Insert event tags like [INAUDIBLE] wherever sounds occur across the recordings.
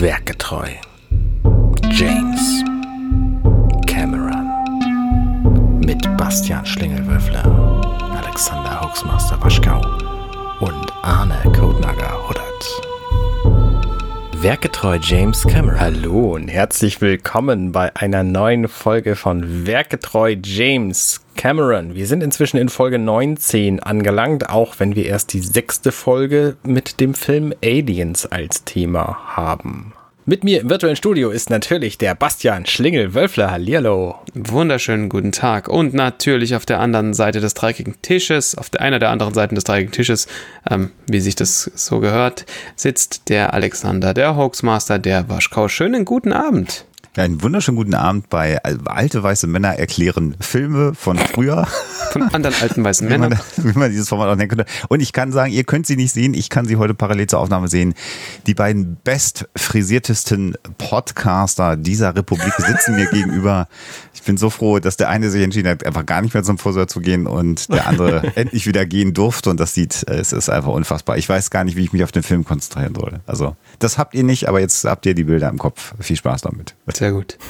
Werkgetreu. James Cameron. Mit Bastian Schlingelwürfler, Alexander Hoaxmaster Waschkau und Arne Codenager Huddert. Werketreu James Cameron. Hallo und herzlich willkommen bei einer neuen Folge von Werketreu James Cameron. Wir sind inzwischen in Folge 19 angelangt, auch wenn wir erst die sechste Folge mit dem Film Aliens als Thema haben. Mit mir im virtuellen Studio ist natürlich der Bastian Schlingel-Wölfler. Hallihallo. Wunderschönen guten Tag. Und natürlich auf der anderen Seite des dreieckigen Tisches, auf der einer der anderen Seiten des dreieckigen Tisches, ähm, wie sich das so gehört, sitzt der Alexander, der Hoaxmaster, der Waschkau. Schönen guten Abend. Ja, einen wunderschönen guten Abend bei Alte Weiße Männer erklären Filme von früher. Von anderen alten weißen [LAUGHS] Männern. Wie man, dieses Format auch nennen könnte. Und ich kann sagen, ihr könnt sie nicht sehen, ich kann sie heute parallel zur Aufnahme sehen. Die beiden bestfrisiertesten Podcaster dieser Republik sitzen mir gegenüber. Ich bin so froh, dass der eine sich entschieden hat, einfach gar nicht mehr zum Friseur zu gehen und der andere [LAUGHS] endlich wieder gehen durfte. Und das sieht, es ist einfach unfassbar. Ich weiß gar nicht, wie ich mich auf den Film konzentrieren soll. Also, das habt ihr nicht, aber jetzt habt ihr die Bilder im Kopf. Viel Spaß damit. Sehr gut. [LAUGHS]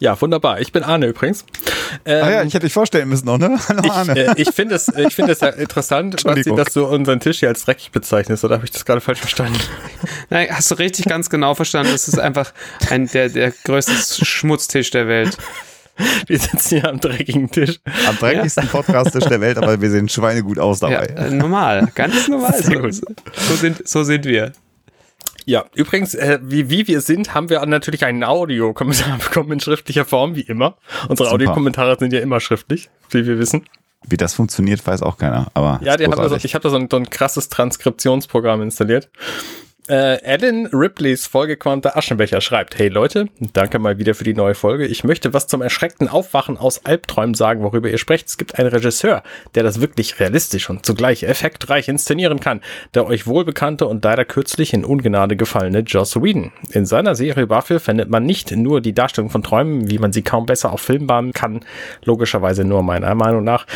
Ja, wunderbar. Ich bin Arne übrigens. Ähm, ah ja, ich hätte dich vorstellen müssen noch, ne? [LAUGHS] Hallo Arne. Ich, äh, ich finde es, ich finde es ja [LAUGHS] interessant, Basti, dass du unseren Tisch hier als dreckig bezeichnest, oder habe ich das gerade falsch verstanden? Nein, hast du richtig ganz genau verstanden. Es ist einfach ein, der, der größte Schmutztisch der Welt. Wir sitzen hier am dreckigen Tisch. Am dreckigsten ja. Podcast-Tisch der Welt, aber wir sehen schweinegut aus dabei. Ja, normal, ganz normal. So, so, sind, so sind wir. Ja, übrigens, äh, wie, wie wir sind, haben wir natürlich einen Audiokommentar [LAUGHS] bekommen in schriftlicher Form, wie immer. Unsere Super. Audiokommentare sind ja immer schriftlich, wie wir wissen. Wie das funktioniert, weiß auch keiner. Aber ja, die haben so, ich habe da so ein, so ein krasses Transkriptionsprogramm installiert. Äh, Alan Ripleys vollgequamter Aschenbecher schreibt, hey Leute, danke mal wieder für die neue Folge. Ich möchte was zum erschreckten Aufwachen aus Albträumen sagen, worüber ihr sprecht. Es gibt einen Regisseur, der das wirklich realistisch und zugleich effektreich inszenieren kann. Der euch wohlbekannte und leider kürzlich in Ungnade gefallene Joss Whedon. In seiner Serie Buffy findet man nicht nur die Darstellung von Träumen, wie man sie kaum besser auf Film bahnen kann, logischerweise nur meiner Meinung nach,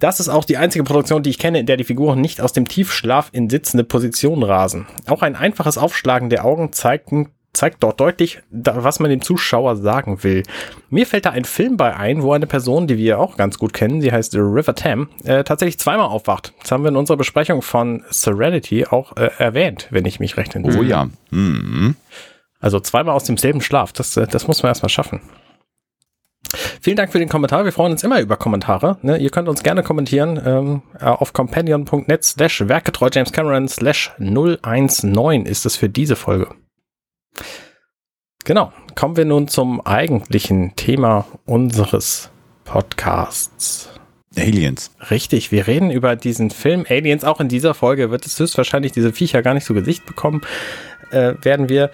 das ist auch die einzige Produktion, die ich kenne, in der die Figuren nicht aus dem Tiefschlaf in sitzende Position rasen. Auch ein einfaches Aufschlagen der Augen zeigt, zeigt dort deutlich, was man dem Zuschauer sagen will. Mir fällt da ein Film bei ein, wo eine Person, die wir auch ganz gut kennen, sie heißt River Tam, äh, tatsächlich zweimal aufwacht. Das haben wir in unserer Besprechung von Serenity auch äh, erwähnt, wenn ich mich recht entsinne. Oh ja. Mhm. Also zweimal aus demselben Schlaf, das, äh, das muss man erstmal schaffen. Vielen Dank für den Kommentar. Wir freuen uns immer über Kommentare. Ne? Ihr könnt uns gerne kommentieren ähm, auf companion.net slash werketreu James Cameron slash 019 ist es für diese Folge. Genau. Kommen wir nun zum eigentlichen Thema unseres Podcasts. Aliens. Richtig, wir reden über diesen Film Aliens. Auch in dieser Folge wird es höchstwahrscheinlich diese Viecher gar nicht zu Gesicht bekommen. Äh, werden wir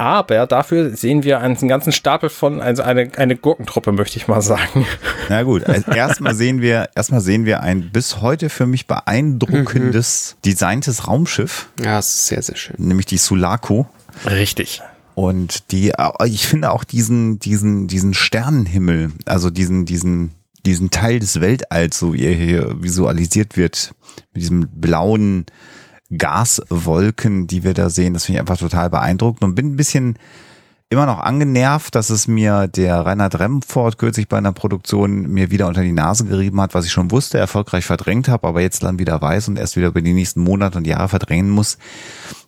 aber dafür sehen wir einen ganzen Stapel von, also eine, eine Gurkentruppe, möchte ich mal sagen. Na gut, also [LAUGHS] erstmal sehen wir, erstmal sehen wir ein bis heute für mich beeindruckendes mhm. designtes Raumschiff. Ja, es ist sehr, sehr schön. Nämlich die Sulaco. Richtig. Und die, ich finde auch diesen, diesen, diesen Sternenhimmel, also diesen, diesen, diesen Teil des Weltalls, so wie er hier visualisiert wird, mit diesem blauen, Gaswolken, die wir da sehen. Das finde ich einfach total beeindruckend und bin ein bisschen immer noch angenervt, dass es mir der Reinhard Remford kürzlich bei einer Produktion mir wieder unter die Nase gerieben hat, was ich schon wusste, erfolgreich verdrängt habe, aber jetzt dann wieder weiß und erst wieder über die nächsten Monate und Jahre verdrängen muss,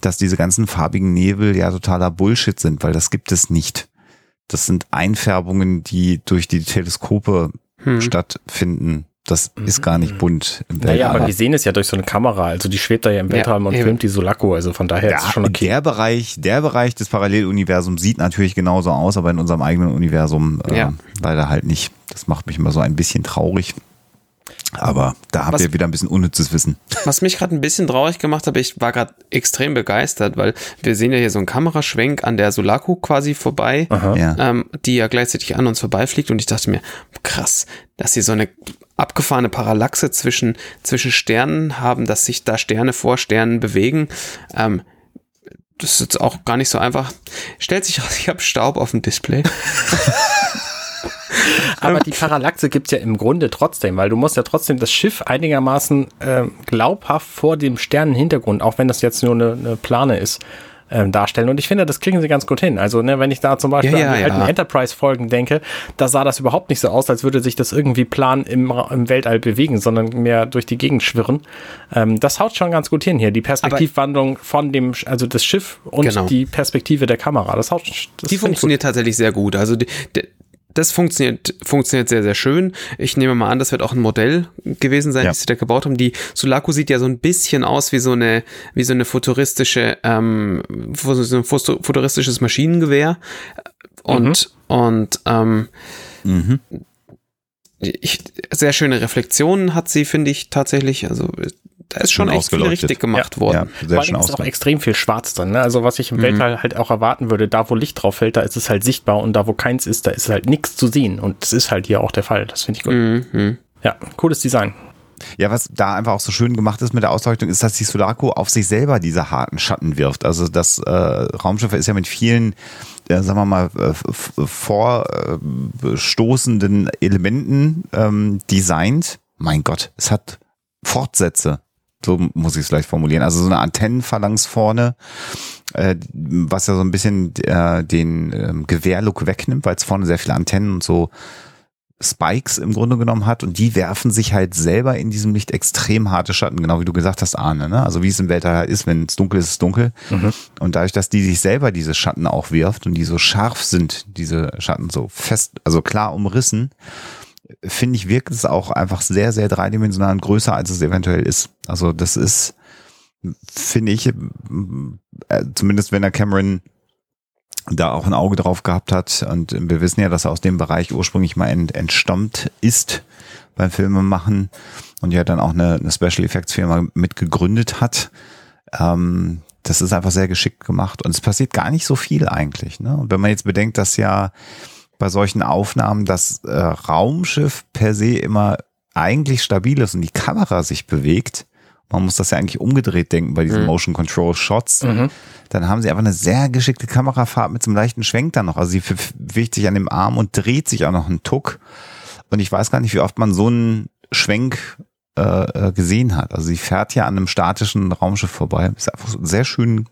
dass diese ganzen farbigen Nebel ja totaler Bullshit sind, weil das gibt es nicht. Das sind Einfärbungen, die durch die Teleskope hm. stattfinden. Das ist gar nicht bunt im Weltraum. Naja, aber wir sehen es ja durch so eine Kamera. Also die schwebt da ja im Weltraum ja, und eben. filmt die Sulaco. Also von daher ja, ist es schon okay. Der Bereich, der Bereich des Paralleluniversums sieht natürlich genauso aus, aber in unserem eigenen Universum äh, ja. leider halt nicht. Das macht mich immer so ein bisschen traurig. Aber da habt ihr wieder ein bisschen unnützes Wissen. Was mich gerade ein bisschen traurig gemacht hat, ich war gerade extrem begeistert, weil wir sehen ja hier so einen Kameraschwenk an der Sulaco quasi vorbei, ja. Ähm, die ja gleichzeitig an uns vorbeifliegt und ich dachte mir, krass, dass sie so eine abgefahrene Parallaxe zwischen, zwischen Sternen haben, dass sich da Sterne vor Sternen bewegen. Ähm, das ist jetzt auch gar nicht so einfach. Stellt sich raus, ich habe Staub auf dem Display. [LAUGHS] [LAUGHS] Aber die Parallaxe gibt es ja im Grunde trotzdem, weil du musst ja trotzdem das Schiff einigermaßen äh, glaubhaft vor dem Sternenhintergrund, auch wenn das jetzt nur eine, eine Plane ist, ähm, darstellen. Und ich finde, das kriegen sie ganz gut hin. Also, ne, wenn ich da zum Beispiel ja, ja, an die alten Enterprise-Folgen denke, da sah das überhaupt nicht so aus, als würde sich das irgendwie plan im, im Weltall bewegen, sondern mehr durch die Gegend schwirren. Ähm, das haut schon ganz gut hin hier. Die Perspektivwandlung von dem, also das Schiff und genau. die Perspektive der Kamera. Das haut, das die funktioniert tatsächlich sehr gut. Also die, das funktioniert, funktioniert sehr, sehr schön. Ich nehme mal an, das wird auch ein Modell gewesen sein, ja. das sie da gebaut haben. Die Sulaco sieht ja so ein bisschen aus wie so eine, wie so eine futuristische, ähm, so ein futuristisches Maschinengewehr. Und, mhm. und, ähm, mhm. ich, sehr schöne Reflexionen hat sie, finde ich tatsächlich. Also da ist schon echt viel richtig gemacht ja, worden. Ja, sehr schön ist auch extrem viel Schwarz drin. Ne? Also was ich im mhm. Weltall halt auch erwarten würde, da wo Licht drauf fällt, da ist es halt sichtbar und da wo keins ist, da ist halt nichts zu sehen. Und das ist halt hier auch der Fall. Das finde ich gut. Mhm. Ja, cooles Design. Ja, was da einfach auch so schön gemacht ist mit der Ausleuchtung, ist, dass die Sulaco auf sich selber diese harten Schatten wirft. Also das äh, Raumschiff ist ja mit vielen, äh, sagen wir mal, äh, vorstoßenden Elementen ähm, designt. Mein Gott, es hat Fortsätze. So muss ich es vielleicht formulieren. Also so eine Antennenphalanx vorne, äh, was ja so ein bisschen äh, den ähm, Gewehrlook wegnimmt, weil es vorne sehr viele Antennen und so Spikes im Grunde genommen hat und die werfen sich halt selber in diesem Licht extrem harte Schatten, genau wie du gesagt hast, Arne. Ne? Also wie es im Weltall halt ist, wenn es dunkel ist, ist es dunkel. Mhm. Und dadurch, dass die sich selber diese Schatten auch wirft und die so scharf sind, diese Schatten so fest, also klar umrissen, finde ich, wirkt es auch einfach sehr, sehr dreidimensional und größer, als es eventuell ist. Also das ist, finde ich, äh, zumindest wenn der Cameron da auch ein Auge drauf gehabt hat und wir wissen ja, dass er aus dem Bereich ursprünglich mal ent, entstammt ist beim Filmemachen und ja dann auch eine, eine Special Effects Firma mitgegründet hat. Ähm, das ist einfach sehr geschickt gemacht und es passiert gar nicht so viel eigentlich. Ne? Und wenn man jetzt bedenkt, dass ja bei solchen Aufnahmen das äh, Raumschiff per se immer eigentlich stabil ist und die Kamera sich bewegt, man muss das ja eigentlich umgedreht denken bei diesen mhm. Motion Control Shots, mhm. dann haben sie einfach eine sehr geschickte Kamerafahrt mit so einem leichten Schwenk dann noch. Also sie bewegt sich an dem Arm und dreht sich auch noch einen Tuck. Und ich weiß gar nicht, wie oft man so einen Schwenk äh, äh gesehen hat. Also sie fährt ja an einem statischen Raumschiff vorbei. Ist einfach sehr schön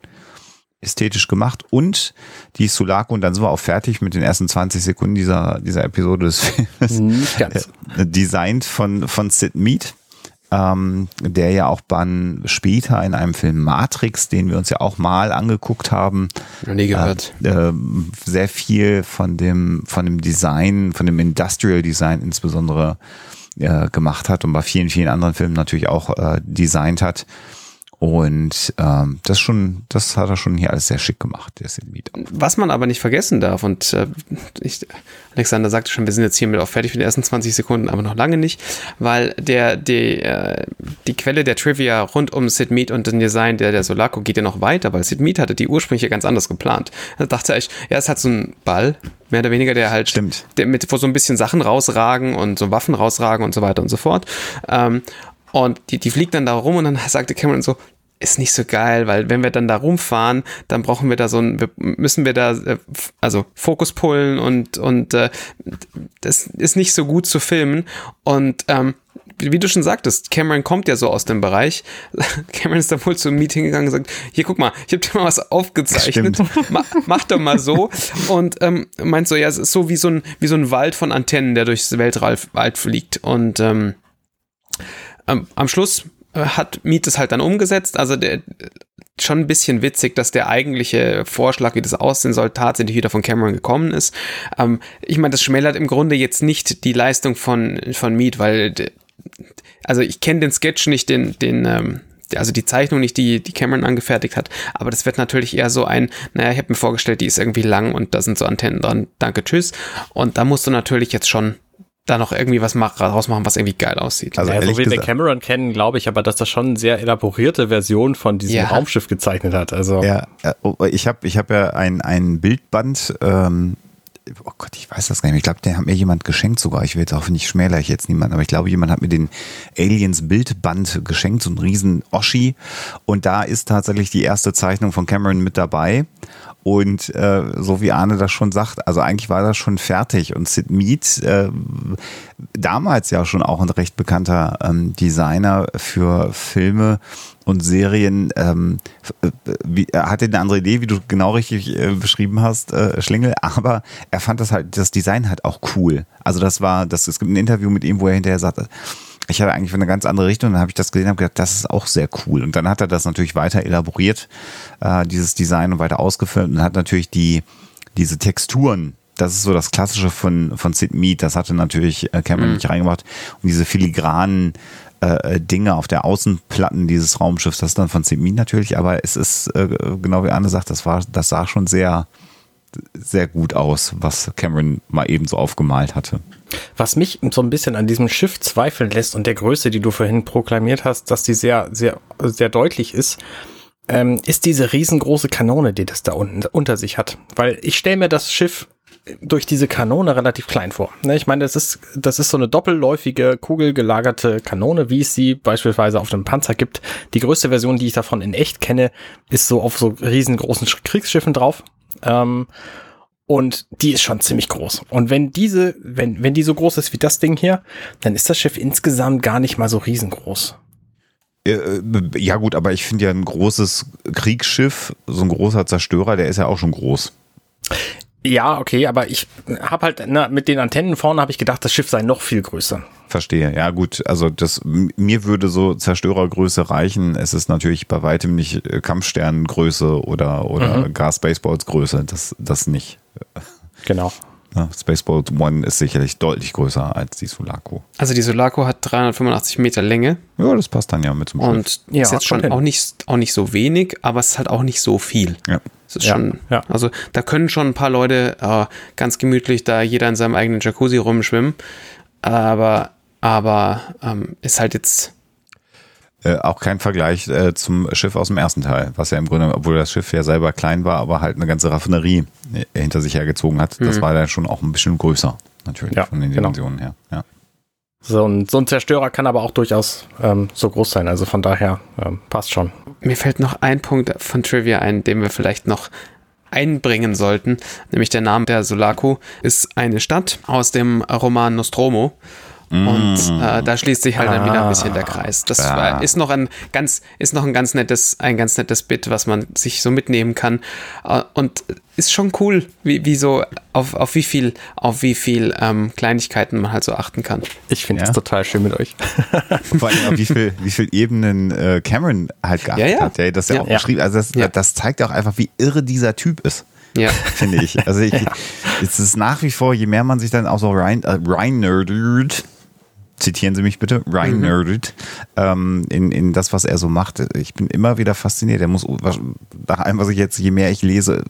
ästhetisch gemacht und die Sulaco, und dann sind wir auch fertig mit den ersten 20 Sekunden dieser, dieser Episode des Films, Nicht ganz. Äh, designt von, von Sid Mead, ähm, der ja auch dann später in einem Film Matrix, den wir uns ja auch mal angeguckt haben, Noch nie gehört. Äh, äh, sehr viel von dem, von dem Design, von dem Industrial Design insbesondere äh, gemacht hat und bei vielen, vielen anderen Filmen natürlich auch äh, designt hat. Und ähm, das schon, das hat er schon hier alles sehr schick gemacht, der Silmid. Was man aber nicht vergessen darf, und äh, ich, Alexander sagte schon, wir sind jetzt hiermit auch fertig für die ersten 20 Sekunden, aber noch lange nicht, weil der, die, äh, die Quelle der Trivia rund um Sid Mead und den Design der, der Solaco geht ja noch weiter, weil Sid Mead hatte die ursprünglich ganz anders geplant. Da dachte ich, ja, es hat so einen Ball, mehr oder weniger, der halt Stimmt. Der mit, wo so ein bisschen Sachen rausragen und so Waffen rausragen und so weiter und so fort. Ähm, und die, die fliegt dann da rum und dann [LAUGHS] sagte Cameron so, ist nicht so geil, weil wenn wir dann da rumfahren, dann brauchen wir da so ein, müssen wir da, äh, also Fokus pullen und, und äh, das ist nicht so gut zu filmen. Und ähm, wie du schon sagtest, Cameron kommt ja so aus dem Bereich. [LAUGHS] Cameron ist da wohl zum Meeting gegangen und gesagt, hier guck mal, ich habe dir mal was aufgezeichnet, [LAUGHS] mach, mach doch mal so. Und ähm, meint so, ja, es ist so wie so ein, wie so ein Wald von Antennen, der durchs Weltall fliegt. Und ähm, ähm, am Schluss äh, hat Meet es halt dann umgesetzt. Also der, schon ein bisschen witzig, dass der eigentliche Vorschlag, wie das aussehen soll, tatsächlich wieder von Cameron gekommen ist. Ähm, ich meine, das schmälert im Grunde jetzt nicht die Leistung von, von Mead, weil, also ich kenne den Sketch nicht, den, den, ähm, also die Zeichnung nicht, die, die Cameron angefertigt hat, aber das wird natürlich eher so ein, naja, ich habe mir vorgestellt, die ist irgendwie lang und da sind so Antennen dran, danke, tschüss. Und da musst du natürlich jetzt schon da noch irgendwie was mach, rausmachen, was irgendwie geil aussieht. Also ja, so wie wir Cameron kennen, glaube ich, aber dass das schon eine sehr elaborierte Version von diesem ja. Raumschiff gezeichnet hat. Also ja, oh, ich habe ich hab ja ein, ein Bildband. Ähm, oh Gott, ich weiß das gar nicht. Ich glaube, der hat mir jemand geschenkt sogar. Ich will jetzt auch nicht schmäler ich jetzt niemand, aber ich glaube, jemand hat mir den Aliens Bildband geschenkt, so ein riesen Oschi. Und da ist tatsächlich die erste Zeichnung von Cameron mit dabei. Und äh, so wie Arne das schon sagt, also eigentlich war das schon fertig. Und Sid Mead, äh, damals ja schon auch ein recht bekannter ähm, Designer für Filme und Serien, ähm, äh, wie, hatte eine andere Idee, wie du genau richtig äh, beschrieben hast, äh, Schlingel, aber er fand das halt, das Design halt auch cool. Also das war, das, es gibt ein Interview mit ihm, wo er hinterher sagte, ich hatte eigentlich eine ganz andere Richtung. Dann habe ich das gesehen und gedacht, das ist auch sehr cool. Und dann hat er das natürlich weiter elaboriert, äh, dieses Design und weiter ausgeführt und hat natürlich die, diese Texturen, das ist so das Klassische von, von Sid Mead, das hatte natürlich äh, Cameron mhm. nicht reingemacht. Und diese filigranen äh, Dinge auf der Außenplatten dieses Raumschiffs, das ist dann von Sid Mead natürlich, aber es ist, äh, genau wie Anne sagt, das war, das sah schon sehr, sehr gut aus, was Cameron mal eben so aufgemalt hatte. Was mich so ein bisschen an diesem Schiff zweifeln lässt und der Größe, die du vorhin proklamiert hast, dass die sehr, sehr, sehr deutlich ist, ähm, ist diese riesengroße Kanone, die das da unten unter sich hat. Weil ich stelle mir das Schiff durch diese Kanone relativ klein vor. Ne, ich meine, das ist, das ist so eine doppelläufige, kugelgelagerte Kanone, wie es sie beispielsweise auf dem Panzer gibt. Die größte Version, die ich davon in echt kenne, ist so auf so riesengroßen Kriegsschiffen drauf. Ähm, und die ist schon ziemlich groß. Und wenn diese, wenn, wenn die so groß ist wie das Ding hier, dann ist das Schiff insgesamt gar nicht mal so riesengroß. Äh, ja gut, aber ich finde ja ein großes Kriegsschiff, so ein großer Zerstörer, der ist ja auch schon groß. Ja, okay, aber ich habe halt na, mit den Antennen vorne habe ich gedacht, das Schiff sei noch viel größer. Verstehe. Ja, gut. Also das mir würde so Zerstörergröße reichen. Es ist natürlich bei weitem nicht äh, Kampfsterngröße oder oder mhm. Gar Spaceballs Größe. Das das nicht. Genau. Ja, Spaceboat One ist sicherlich deutlich größer als die Sulaco. Also die Sulaco hat 385 Meter Länge. Ja, das passt dann ja mit zum Schiff. Und ja, ist jetzt schon auch nicht, auch nicht so wenig, aber es ist halt auch nicht so viel. Ja. Das ist ja, schon, ja. also da können schon ein paar Leute äh, ganz gemütlich da jeder in seinem eigenen Jacuzzi rumschwimmen. Aber, aber ähm, ist halt jetzt. Äh, auch kein Vergleich äh, zum Schiff aus dem ersten Teil, was ja im Grunde, obwohl das Schiff ja selber klein war, aber halt eine ganze Raffinerie äh, hinter sich hergezogen hat. Das mhm. war dann schon auch ein bisschen größer, natürlich, ja, von den genau. Dimensionen genau. her. Ja. So ein, so ein Zerstörer kann aber auch durchaus ähm, so groß sein. Also von daher ähm, passt schon. Mir fällt noch ein Punkt von Trivia ein, den wir vielleicht noch einbringen sollten, nämlich der Name der Sulaco ist eine Stadt aus dem Roman Nostromo. Und mm. äh, da schließt sich halt dann wieder ein bisschen der Kreis. Das ja. ist noch ein ganz, ist noch ein ganz nettes, ein ganz nettes Bit, was man sich so mitnehmen kann. Äh, und ist schon cool, wie, wie so, auf, auf wie viel, auf wie viel ähm, Kleinigkeiten man halt so achten kann. Ich finde ja. das total schön mit euch. [LAUGHS] Vor allem auf wie viel, wie viel Ebenen äh, Cameron halt geachtet ja, ja. hat. Ja, das ja, auch beschrieben. Also das, das zeigt auch einfach, wie irre dieser Typ ist. Ja. [LAUGHS] Finde ich. Also ich, [LAUGHS] es ist nach wie vor, je mehr man sich dann auch so rein, äh, rein nerdet, zitieren Sie mich bitte, Ryan mhm. nerdet ähm, in, in das, was er so macht. Ich bin immer wieder fasziniert. Er muss, nach allem, was ich jetzt, je mehr ich lese,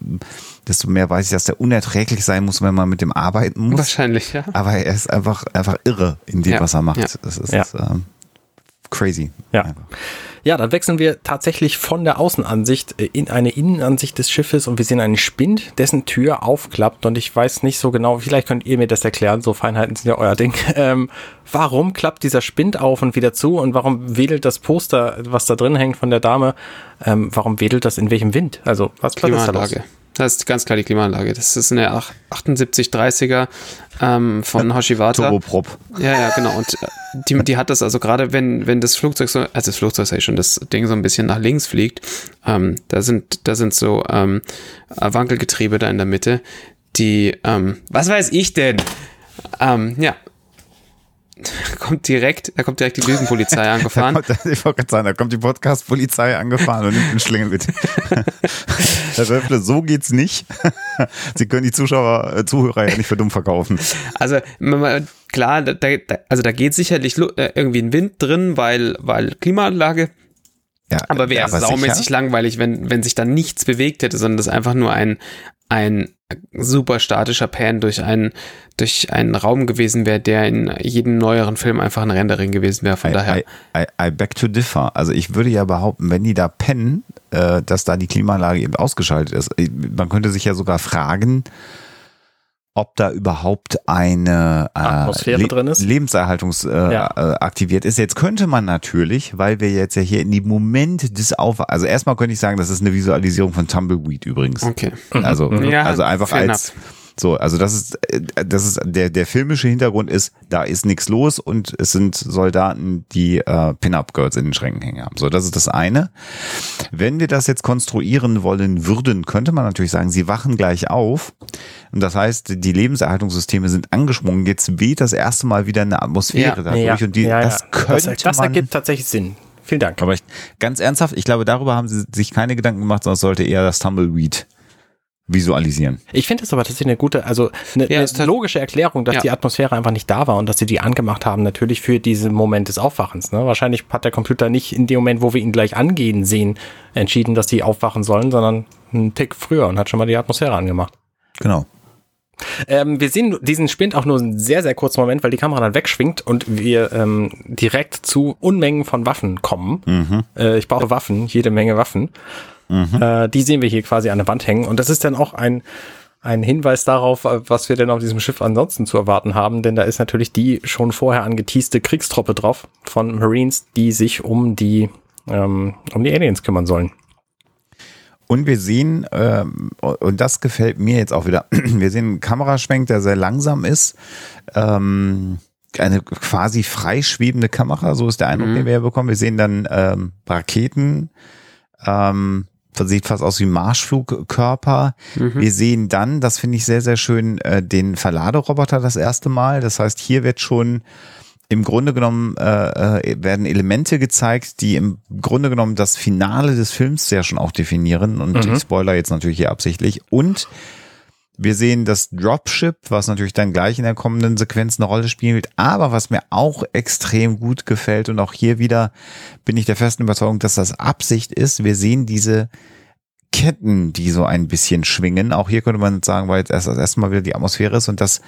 desto mehr weiß ich, dass der unerträglich sein muss, wenn man mit dem arbeiten muss. Wahrscheinlich, ja. Aber er ist einfach, einfach irre in dem, ja. was er macht. Ja. Das ist ja. ähm, crazy. Ja. Einfach. Ja, dann wechseln wir tatsächlich von der Außenansicht äh, in eine Innenansicht des Schiffes und wir sehen einen Spind, dessen Tür aufklappt und ich weiß nicht so genau, vielleicht könnt ihr mir das erklären, so Feinheiten sind ja euer Ding. [LAUGHS] Ähm, warum klappt dieser Spind auf und wieder zu und warum wedelt das Poster, was da drin hängt von der Dame, ähm, warum wedelt das in welchem Wind? Also, was ist da los? Das ist ganz klar die Klimaanlage. Das ist eine 7830er ähm, von Hoshiwata. Turboprop. Ja, ja, genau. Und äh, die, die hat das also gerade, wenn, wenn das Flugzeug so, also das Flugzeug sei schon, das Ding so ein bisschen nach links fliegt, ähm, da sind, da sind so ähm, Wankelgetriebe da in der Mitte, die, ähm, was weiß ich denn? Ähm, ja, [LAUGHS] kommt direkt, da kommt direkt die Lügenpolizei [LAUGHS] angefahren. kommt, [LAUGHS] ich wollte sagen, da kommt die Podcast-Polizei angefahren und nimmt den Schlingel mit. Herr Röffle, so geht's nicht. Sie können die Zuschauer, äh, Zuhörer ja nicht für dumm verkaufen. Also, klar, da, da, also da geht sicherlich äh, irgendwie ein Wind drin, weil, weil Klimaanlage. Ja, aber wäre ja, saumäßig sicher? langweilig, wenn, wenn sich da nichts bewegt hätte, sondern das einfach nur ein, ein super statischer Pan durch einen, durch einen Raum gewesen wäre, der in jedem neueren Film einfach ein Rendering gewesen wäre. Von I, daher. I, I, I, beg to differ. Also ich würde ja behaupten, wenn die da pennen, äh, dass da die Klimaanlage eben ausgeschaltet ist. Man könnte sich ja sogar fragen, ob da überhaupt eine äh, Atmosphäre Le drin ist. Lebenserhaltungs äh, ja. Äh, aktiviert ist. Jetzt könnte man natürlich, weil wir jetzt ja hier in dem Moment des Auf, also erstmal könnte ich sagen, das ist eine Visualisierung von Tumbleweed übrigens. Okay. Also, mhm. ja, also einfach als enough. So, also das ist, äh, das ist der, der filmische Hintergrund ist, da ist nichts los und es sind Soldaten, die äh, Pin-Up-Girls in den Schränken hängen haben. So, das ist das eine. Wenn wir das jetzt konstruieren wollen würden, könnte man natürlich sagen, sie wachen gleich auf. Und das heißt, die Lebenserhaltungssysteme sind angesprungen. Jetzt weht das erste Mal wieder eine Atmosphäre ja, dadurch. Ja, und die, ja, das könnte das, das ergibt tatsächlich Sinn. Vielen Dank. Aber ich, ganz ernsthaft, ich glaube, darüber haben sie sich keine Gedanken gemacht, sondern es sollte eher das Tumbleweed visualisieren. Ich finde es aber tatsächlich eine gute, also eine, ja, eine logische Erklärung, dass ja. die Atmosphäre einfach nicht da war und dass sie die angemacht haben, natürlich für diesen Moment des Aufwachens. Ne? Wahrscheinlich hat der Computer nicht in dem Moment, wo wir ihn gleich angehen sehen, entschieden, dass die aufwachen sollen, sondern einen Tick früher und hat schon mal die Atmosphäre angemacht. Genau. Ähm, wir sehen diesen Spind auch nur einen sehr, sehr kurzen Moment, weil die Kamera dann wegschwingt und wir ähm, direkt zu Unmengen von Waffen kommen. Mhm. Äh, ich brauche Waffen, jede Menge Waffen. Mhm. Äh, die sehen wir hier quasi an der Wand hängen. Und das ist dann auch ein, ein Hinweis darauf, äh, was wir denn auf diesem Schiff ansonsten zu erwarten haben, denn da ist natürlich die schon vorher angeteaste Kriegstruppe drauf von Marines, die sich um die, ähm, um die Aliens kümmern sollen. Und wir sehen, ähm, und das gefällt mir jetzt auch wieder, [CLEARS THROAT] wir sehen einen Kameraschwenk, der sehr langsam ist. Ähm, eine quasi freischwebende Kamera, so ist der Eindruck, mhm. den wir bekommen. Wir sehen dann ähm, Raketen, ähm, sieht fast aus wie Marschflugkörper. Mhm. Wir sehen dann, das finde ich sehr, sehr schön, äh, den Verladeroboter das erste Mal. Das heißt, hier wird schon im Grunde genommen äh, äh, werden Elemente gezeigt, die im Grunde genommen das Finale des Films ja schon auch definieren. Und mhm. ich spoiler jetzt natürlich hier absichtlich. Und wir sehen das Dropship, was natürlich dann gleich in der kommenden Sequenz eine Rolle spielt. Aber was mir auch extrem gut gefällt und auch hier wieder bin ich der festen Überzeugung, dass das Absicht ist. Wir sehen diese Ketten, die so ein bisschen schwingen. Auch hier könnte man sagen, weil jetzt erst das erste Mal wieder die Atmosphäre ist und das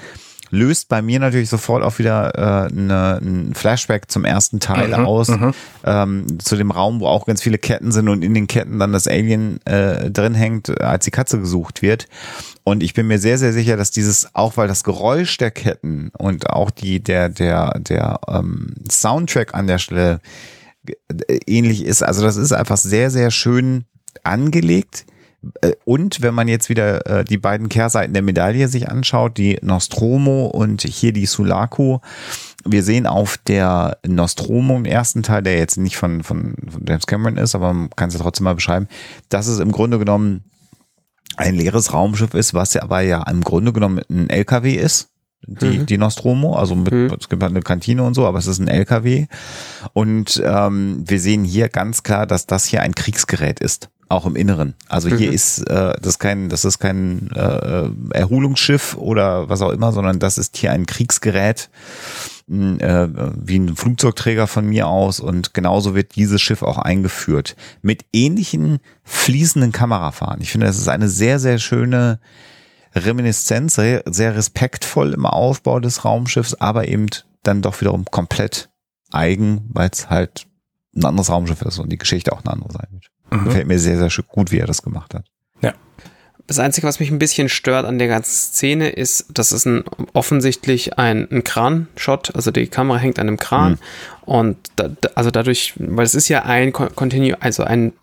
löst bei mir natürlich sofort auch wieder äh, eine, ein Flashback zum ersten Teil mhm, aus, mhm. ähm, zu dem Raum, wo auch ganz viele Ketten sind und in den Ketten dann das Alien äh, drin hängt, als die Katze gesucht wird. Und ich bin mir sehr, sehr sicher, dass dieses, auch weil das Geräusch der Ketten und auch die, der, der, der ähm, Soundtrack an der Stelle äh, ähnlich ist. Also das ist einfach sehr, sehr schön angelegt. Äh, und wenn man jetzt wieder äh, die beiden Kehrseiten der Medaille sich anschaut, die Nostromo und hier die Sulaco, wir sehen auf der Nostromo im ersten Teil, der jetzt nicht von, von, von James Cameron ist, aber man kann es ja trotzdem mal beschreiben, dass es im Grunde genommen ein leeres Raumschiff ist, was ja aber ja im Grunde genommen ein LKW ist die, mhm. die Nostromo, also mit, mhm. es gibt halt eine Kantine und so, aber es ist ein LKW. Und ähm, wir sehen hier ganz klar, dass das hier ein Kriegsgerät ist auch im Inneren. Also hier mhm. ist äh, das kein, das ist kein äh, Erholungsschiff oder was auch immer, sondern das ist hier ein Kriegsgerät äh, wie ein Flugzeugträger von mir aus und genauso wird dieses Schiff auch eingeführt mit ähnlichen fließenden Kamerafahren. Ich finde, das ist eine sehr sehr schöne Reminiszenz, sehr, sehr respektvoll im Aufbau des Raumschiffs, aber eben dann doch wiederum komplett eigen, weil es halt ein anderes Raumschiff ist und die Geschichte auch eine andere sein wird. Mhm. Gefällt mir sehr, sehr gut, wie er das gemacht hat. Ja. Das Einzige, was mich ein bisschen stört an der ganzen Szene, ist, dass es ein, offensichtlich ein, ein Kran-Shot, also die Kamera hängt an einem Kran mhm. und da, also dadurch, weil es ist ja ein Continue, also ein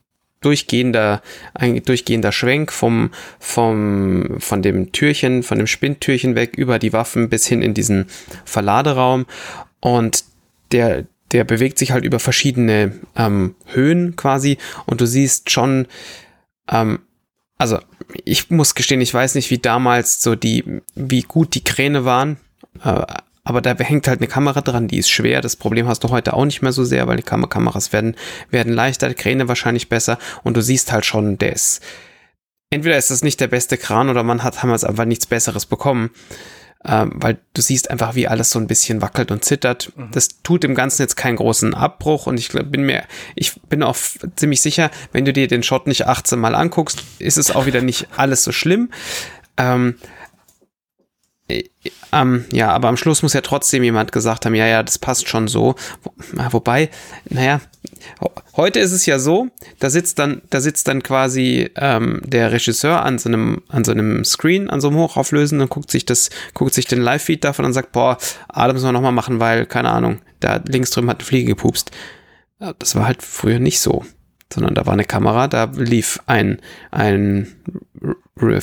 durchgehender, ein durchgehender Schwenk vom, vom, von dem Türchen, von dem Spindtürchen weg über die Waffen bis hin in diesen Verladeraum und der, der bewegt sich halt über verschiedene ähm, Höhen quasi und du siehst schon, ähm, also ich muss gestehen, ich weiß nicht, wie damals so die, wie gut die Kräne waren, äh, aber da hängt halt eine Kamera dran, die ist schwer. Das Problem hast du heute auch nicht mehr so sehr, weil die Kam Kameras werden, werden leichter, die Kräne wahrscheinlich besser und du siehst halt schon, der ist, entweder ist das nicht der beste Kran oder man hat damals einfach nichts Besseres bekommen ähm, weil du siehst einfach, wie alles so ein bisschen wackelt und zittert. Mhm. Das tut dem Ganzen jetzt keinen großen Abbruch und ich bin mir, ich bin auch ziemlich sicher, wenn du dir den Shot nicht 18 Mal anguckst, ist es auch wieder nicht alles so schlimm. Ähm, ähm, ja, aber am Schluss muss ja trotzdem jemand gesagt haben, ja, ja, das passt schon so. Wo, wobei, naja, heute ist es ja so, da sitzt dann, da sitzt dann quasi ähm, der Regisseur an so einem, an so einem Screen, an so einem hochauflösenden guckt sich das, guckt sich den Live-Feed davon und sagt, boah, ah, da müssen wir nochmal machen, weil, keine Ahnung, da links drüben hat eine Fliege gepupst. Das war halt früher nicht so sondern da war eine Kamera, da lief ein, ein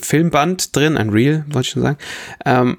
Filmband drin, ein Reel, wollte ich schon sagen. Ähm,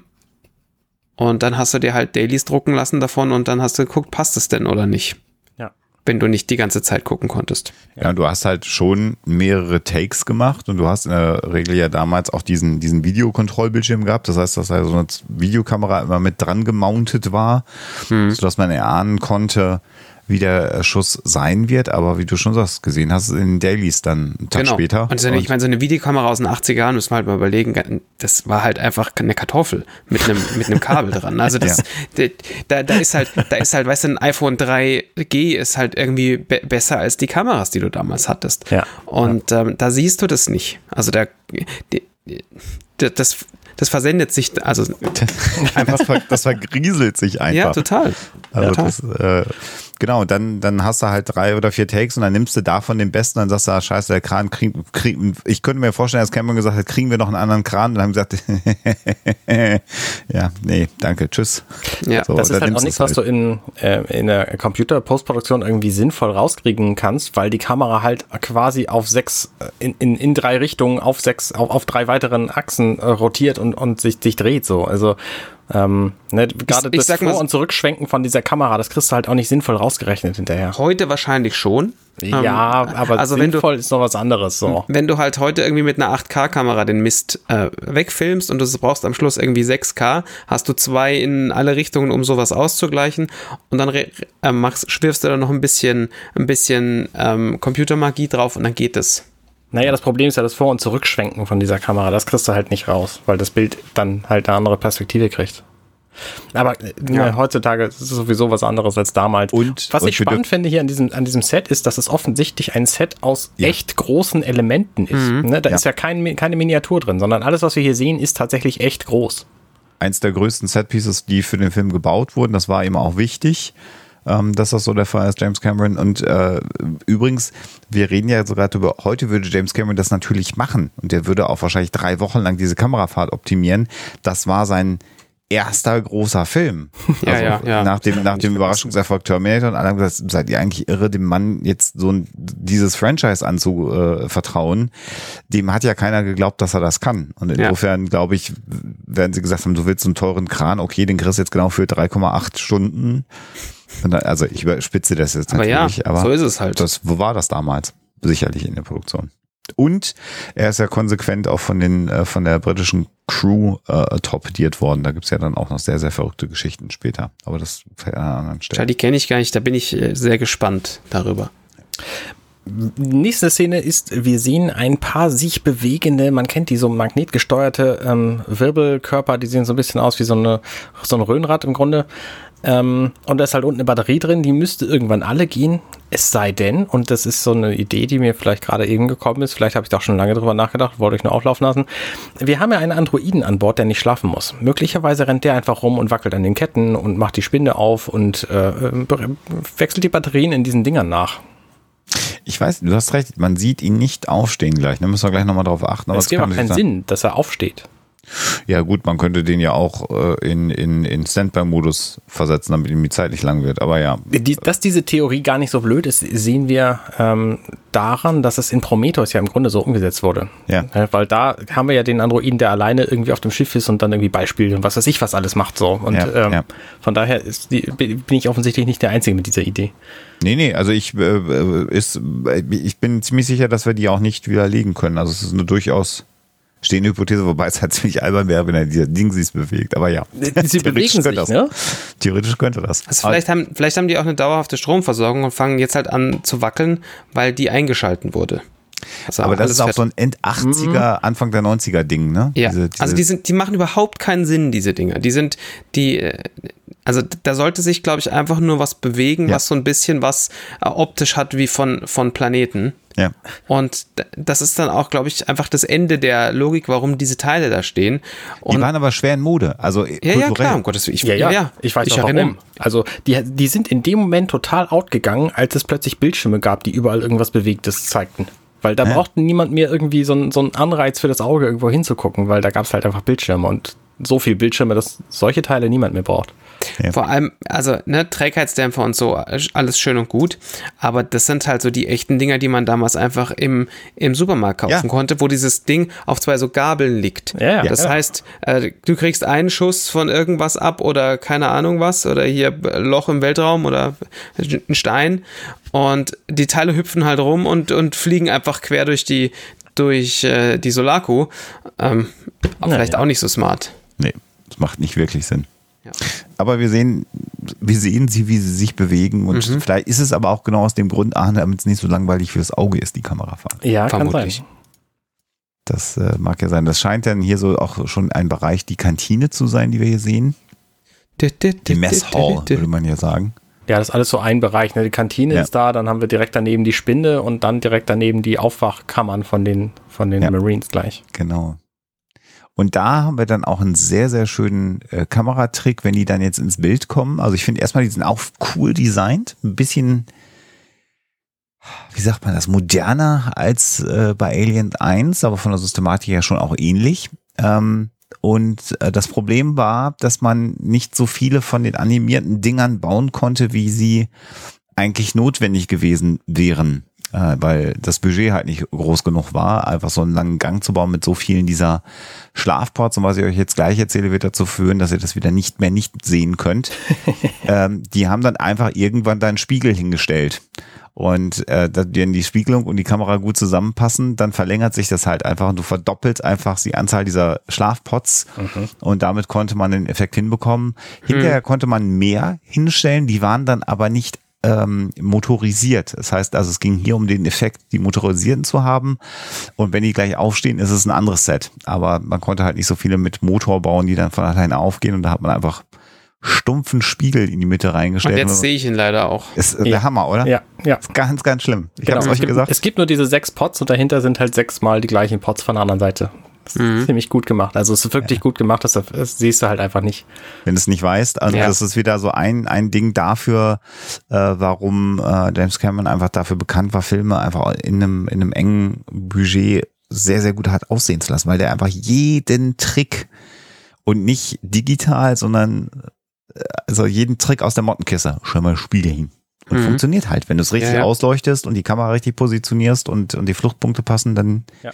und dann hast du dir halt Dailies drucken lassen davon und dann hast du geguckt, passt es denn oder nicht? Ja. Wenn du nicht die ganze Zeit gucken konntest. Ja, du hast halt schon mehrere Takes gemacht und du hast in der Regel ja damals auch diesen, diesen Videokontrollbildschirm gehabt. Das heißt, dass da so eine Videokamera immer mit dran gemountet war, hm. sodass man erahnen konnte, wie der Schuss sein wird, aber wie du schon sagst, gesehen hast, in den Dailies dann einen Tag genau. später. Und, so, ich meine, so eine Videokamera aus den 80er Jahren, müssen wir halt mal überlegen, das war halt einfach eine Kartoffel mit einem, mit einem Kabel dran. Also das, [LAUGHS] ja. da, da ist halt, da ist halt, weißt du, ein iPhone 3G ist halt irgendwie be besser als die Kameras, die du damals hattest. Ja. Und ähm, da siehst du das nicht. Also da, die, das, das versendet sich, also [LAUGHS] einfach. das vergrieselt sich einfach. Ja, total. Also ja, das, äh, Genau, dann, dann hast du halt drei oder vier Takes und dann nimmst du davon den besten, dann sagst du, ah, scheiße, der Kran kriegt, krieg, ich könnte mir vorstellen, dass Cameron gesagt hat, kriegen wir noch einen anderen Kran und dann haben gesagt, [LAUGHS] ja, nee, danke, tschüss. Ja, so, das ist halt auch nichts, was halt. du in, äh, in der Computer-Postproduktion irgendwie sinnvoll rauskriegen kannst, weil die Kamera halt quasi auf sechs, äh, in, in, in drei Richtungen auf sechs, auf, auf drei weiteren Achsen äh, rotiert und, und sich, sich dreht so. Also ähm, ne, gerade das Vor- und Zurückschwenken von dieser Kamera, das kriegst du halt auch nicht sinnvoll rausgerechnet hinterher. Heute wahrscheinlich schon. Ja, ähm, aber also sinnvoll du, ist noch was anderes. So. Wenn du halt heute irgendwie mit einer 8K-Kamera den Mist äh, wegfilmst und du brauchst am Schluss irgendwie 6K, hast du zwei in alle Richtungen, um sowas auszugleichen und dann äh, machst, schwirfst du da noch ein bisschen, ein bisschen ähm, Computermagie drauf und dann geht es. Naja, das Problem ist ja das Vor- und Zurückschwenken von dieser Kamera. Das kriegst du halt nicht raus, weil das Bild dann halt eine andere Perspektive kriegt. Aber äh, ja. heutzutage ist es sowieso was anderes als damals. Und was und ich spannend finde hier an diesem, an diesem Set ist, dass es offensichtlich ein Set aus ja. echt großen Elementen ist. Mhm. Ne, da ja. ist ja kein, keine Miniatur drin, sondern alles, was wir hier sehen, ist tatsächlich echt groß. Eins der größten Setpieces, die für den Film gebaut wurden, das war ihm auch wichtig ähm, dass das so der Fall ist, James Cameron. Und äh, übrigens, wir reden ja sogar über, heute würde James Cameron das natürlich machen und der würde auch wahrscheinlich drei Wochen lang diese Kamerafahrt optimieren. Das war sein erster großer Film. [LAUGHS] Ja, also ja, ja. Nach dem, nach dem Überraschungserfolg Terminator und alle haben gesagt, seid ihr eigentlich irre, dem Mann jetzt so ein, dieses Franchise anzuvertrauen? Dem hat ja keiner geglaubt, dass er das kann. Und insofern, ja. glaube ich, werden sie gesagt haben, du willst einen teuren Kran, okay, den kriegst du jetzt genau für 3,8 Stunden. Also ich überspitze das jetzt aber natürlich, ja, aber so ist es halt. Das, wo war das damals? Sicherlich in der Produktion. Und er ist ja konsequent auch von den äh, von der britischen Crew äh, torpediert worden. Da gibt's ja dann auch noch sehr, sehr verrückte Geschichten später. Aber das an anderen Stellen. Die kenne ich gar nicht, da bin ich äh, sehr gespannt darüber. Nächste Szene ist, wir sehen ein paar sich bewegende, man kennt die so magnetgesteuerte ähm, Wirbelkörper, die sehen so ein bisschen aus wie so, eine, so ein Röhnrad im Grunde. Ähm, und da ist halt unten eine Batterie drin, die müsste irgendwann alle gehen. Es sei denn, und das ist so eine Idee, die mir vielleicht gerade eben gekommen ist, vielleicht habe ich da auch schon lange drüber nachgedacht, wollte ich nur auflaufen lassen. Wir haben ja einen Androiden an Bord, der nicht schlafen muss. Möglicherweise rennt der einfach rum und wackelt an den Ketten und macht die Spinde auf und äh, wechselt die Batterien in diesen Dingern nach. Ich weiß, du hast recht, man sieht ihn nicht aufstehen gleich. Da müssen wir gleich nochmal drauf achten. Aber es gibt auch keinen Sinn, dass er aufsteht. Ja gut, man könnte den ja auch äh, in, in, in Standby-Modus versetzen, damit ihm die Zeit nicht lang wird, aber ja. Die, dass diese Theorie gar nicht so blöd ist, sehen wir ähm, daran, dass es in Prometheus ja im Grunde so umgesetzt wurde. Ja. Weil da haben wir ja den Androiden, der alleine irgendwie auf dem Schiff ist und dann irgendwie Beispiele und was weiß ich, was alles macht so. Und ja, ähm, ja. von daher die, bin ich offensichtlich nicht der Einzige mit dieser Idee. Nee, nee, also ich, äh, ist, ich bin ziemlich sicher, dass wir die auch nicht widerlegen können. Also es ist eine durchaus stehende Hypothese, wobei es halt ziemlich albern wäre, wenn er dieser Ding sich bewegt. Aber ja. Sie [LAUGHS] bewegen sich, das. ne? Theoretisch könnte das. Also vielleicht haben, vielleicht haben die auch eine dauerhafte Stromversorgung und fangen jetzt halt an zu wackeln, weil die eingeschalten wurde. Also aber das ist auch so ein End-80er, mhm. Anfang der 90er Ding, ne? Ja. Diese, diese also die sind, die machen überhaupt keinen Sinn, diese Dinger. Die sind, die, äh, Also da sollte sich, glaube ich, einfach nur was bewegen, ja. was so ein bisschen was äh, optisch hat wie von, von Planeten. Ja. Und das ist dann auch, glaube ich, einfach das Ende der Logik, warum diese Teile da stehen. Und die waren aber schwer in Mode. Also ja, ja, klar, um Gottes Willen. Ich, ja, ja, ja, ich weiß ich auch warum. Also die, die sind in dem Moment total outgegangen, als es plötzlich Bildschirme gab, die überall irgendwas Bewegtes zeigten. Weil da ja. brauchte niemand mehr irgendwie so, so einen Anreiz für das Auge, irgendwo hinzugucken, weil da gab es halt einfach Bildschirme und so viel Bildschirme, dass solche Teile niemand mehr braucht. Ja. Vor allem, also, ne, Trägheitsdämpfer und so, alles schön und gut, aber das sind halt so die echten Dinger, die man damals einfach im, im Supermarkt kaufen ja. konnte, wo dieses Ding auf zwei so Gabeln liegt. Ja, das heißt, äh, du kriegst einen Schuss von irgendwas ab oder keine Ahnung was oder hier Loch im Weltraum oder ein Stein und die Teile hüpfen halt rum und, und fliegen einfach quer durch die, durch äh, die Solarku. Ähm, vielleicht auch nicht so smart. Nee, das macht nicht wirklich Sinn. Aber wir sehen, wir sehen sie, wie sie sich bewegen und mhm. vielleicht ist es aber auch genau aus dem Grund, damit es nicht so langweilig fürs Auge ist, die Kamerafahrt. Ja, Vermutlich. kann sein. Das äh, mag ja sein. Das scheint dann hier so auch schon ein Bereich, die Kantine zu sein, die wir hier sehen. Die Messhall, würde man ja sagen. Ja, das ist alles so ein Bereich. Ne? Die Kantine ja. ist da, dann haben wir direkt daneben die Spinde und dann direkt daneben die Aufwachkammern von den, von den ja. Marines gleich. Genau. Und da haben wir dann auch einen sehr, sehr schönen äh, Kameratrick, wenn die dann jetzt ins Bild kommen. Also ich finde erstmal, die sind auch cool designt. Ein bisschen, wie sagt man das, moderner als äh, bei Alien 1, aber von der Systematik her schon auch ähnlich. Ähm, und äh, das Problem war, dass man nicht so viele von den animierten Dingern bauen konnte, wie sie eigentlich notwendig gewesen wären äh, weil das Budget halt nicht groß genug war, einfach so einen langen Gang zu bauen mit so vielen dieser Schlafports und was ich euch jetzt gleich erzähle, wird dazu führen, dass ihr das wieder nicht mehr nicht sehen könnt. [LAUGHS] ähm, die haben dann einfach irgendwann da einen Spiegel hingestellt. Und äh, wenn die Spiegelung und die Kamera gut zusammenpassen, dann verlängert sich das halt einfach und du verdoppelst einfach die Anzahl dieser Schlafpots mhm. und damit konnte man den Effekt hinbekommen. Hinterher mhm. konnte man mehr hinstellen, die waren dann aber nicht ähm, motorisiert. Das heißt also, es ging hier um den Effekt, die motorisierten zu haben. Und wenn die gleich aufstehen, ist es ein anderes Set. Aber man konnte halt nicht so viele mit Motor bauen, die dann von alleine aufgehen. Und da hat man einfach stumpfen Spiegel in die Mitte reingestellt. Und jetzt sehe ich ihn leider auch. Ist der ja. Hammer, oder? Ja, ja. Ist ganz, ganz schlimm. Ich genau. habe es euch gesagt. Es gibt nur diese sechs Pots und dahinter sind halt sechsmal die gleichen Pots von der anderen Seite. Mhm. ziemlich gut gemacht. Also es ist wirklich ja. gut gemacht, das, das, siehst du halt einfach nicht. Wenn du es nicht weißt, also ja. das ist wieder so ein, ein Ding dafür, äh, warum äh, James Cameron einfach dafür bekannt war, Filme einfach in einem, in einem engen Budget sehr, sehr gut hat aussehen zu lassen, weil der einfach jeden Trick und nicht digital, sondern äh, also jeden Trick aus der Mottenkiste schon mal Spiegel hin. Und mhm. funktioniert halt. Wenn du es richtig ja, ausleuchtest und die Kamera richtig positionierst und, und die Fluchtpunkte passen, dann ja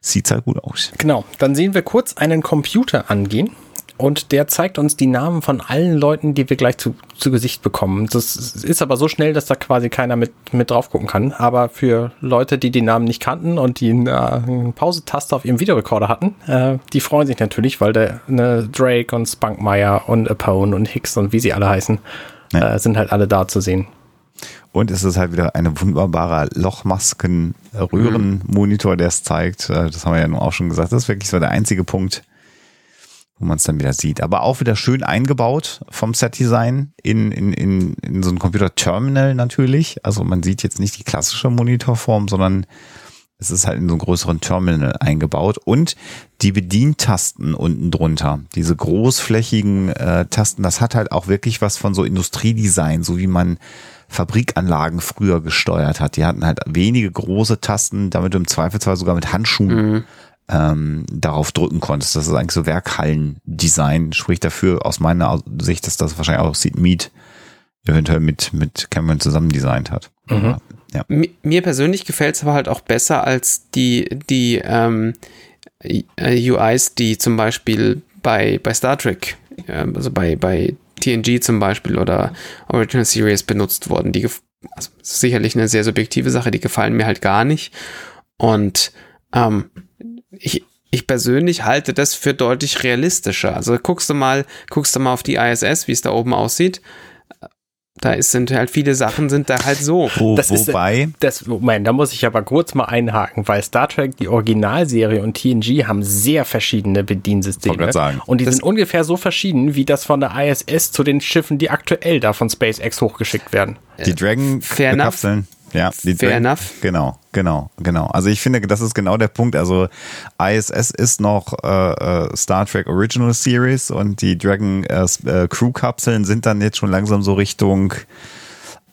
sieht halt gut aus. Genau, dann sehen wir kurz einen Computer angehen und der zeigt uns die Namen von allen Leuten, die wir gleich zu, zu Gesicht bekommen. Das ist aber so schnell, dass da quasi keiner mit, mit drauf gucken kann. Aber für Leute, die die Namen nicht kannten und die eine, eine Pausetaste auf ihrem Videorekorder hatten, äh, die freuen sich natürlich, weil der ne, Drake und Spunkmeyer und Apone und Hicks und wie sie alle heißen, ja. äh, sind halt alle da zu sehen. Und es ist halt wieder ein wunderbarer Lochmasken-Röhrenmonitor, der es zeigt. Äh, das haben wir ja nun auch schon gesagt. Das ist wirklich so der einzige Punkt, wo man es dann wieder sieht. Aber auch wieder schön eingebaut vom Set-Design in, in, in, in so ein Computer-Terminal natürlich. Also man sieht jetzt nicht die klassische Monitorform, sondern es ist halt in so einem größeren Terminal eingebaut und die Bedientasten unten drunter, diese großflächigen äh, Tasten, das hat halt auch wirklich was von so Industriedesign, so wie man Fabrikanlagen früher gesteuert hat. Die hatten halt wenige große Tasten, damit du im Zweifelsfall sogar mit Handschuhen mhm. ähm, darauf drücken konntest. Das ist eigentlich so Werkhallen-Design, spricht dafür aus meiner Sicht, dass das wahrscheinlich auch Seed Meat eventuell mit, mit Cameron zusammen designt hat. Mhm. Ja. Mir persönlich gefällt es aber halt auch besser als die, die ähm, äh, UIs, die zum Beispiel bei, bei Star Trek, äh, also bei, bei TNG zum Beispiel oder Original Series benutzt wurden. Die also sicherlich eine sehr subjektive Sache, die gefallen mir halt gar nicht. Und ähm, ich, ich persönlich halte das für deutlich realistischer. Also guckst du mal, guckst du mal auf die ISS, wie es da oben aussieht. Da ist, sind halt viele Sachen sind da halt so. Wo, das wobei. Ist, das, Moment, da muss ich aber kurz mal einhaken, weil Star Trek, die Originalserie und TNG haben sehr verschiedene Bediensysteme. Sagen. Und die das sind ungefähr so verschieden wie das von der ISS zu den Schiffen, die aktuell da von SpaceX hochgeschickt werden. Die Dragon-Kapseln. Ja, die Fair enough. Genau, genau, genau. Also ich finde, das ist genau der Punkt. Also ISS ist noch äh, äh, Star Trek Original Series und die Dragon äh, äh Crew Kapseln sind dann jetzt schon langsam so Richtung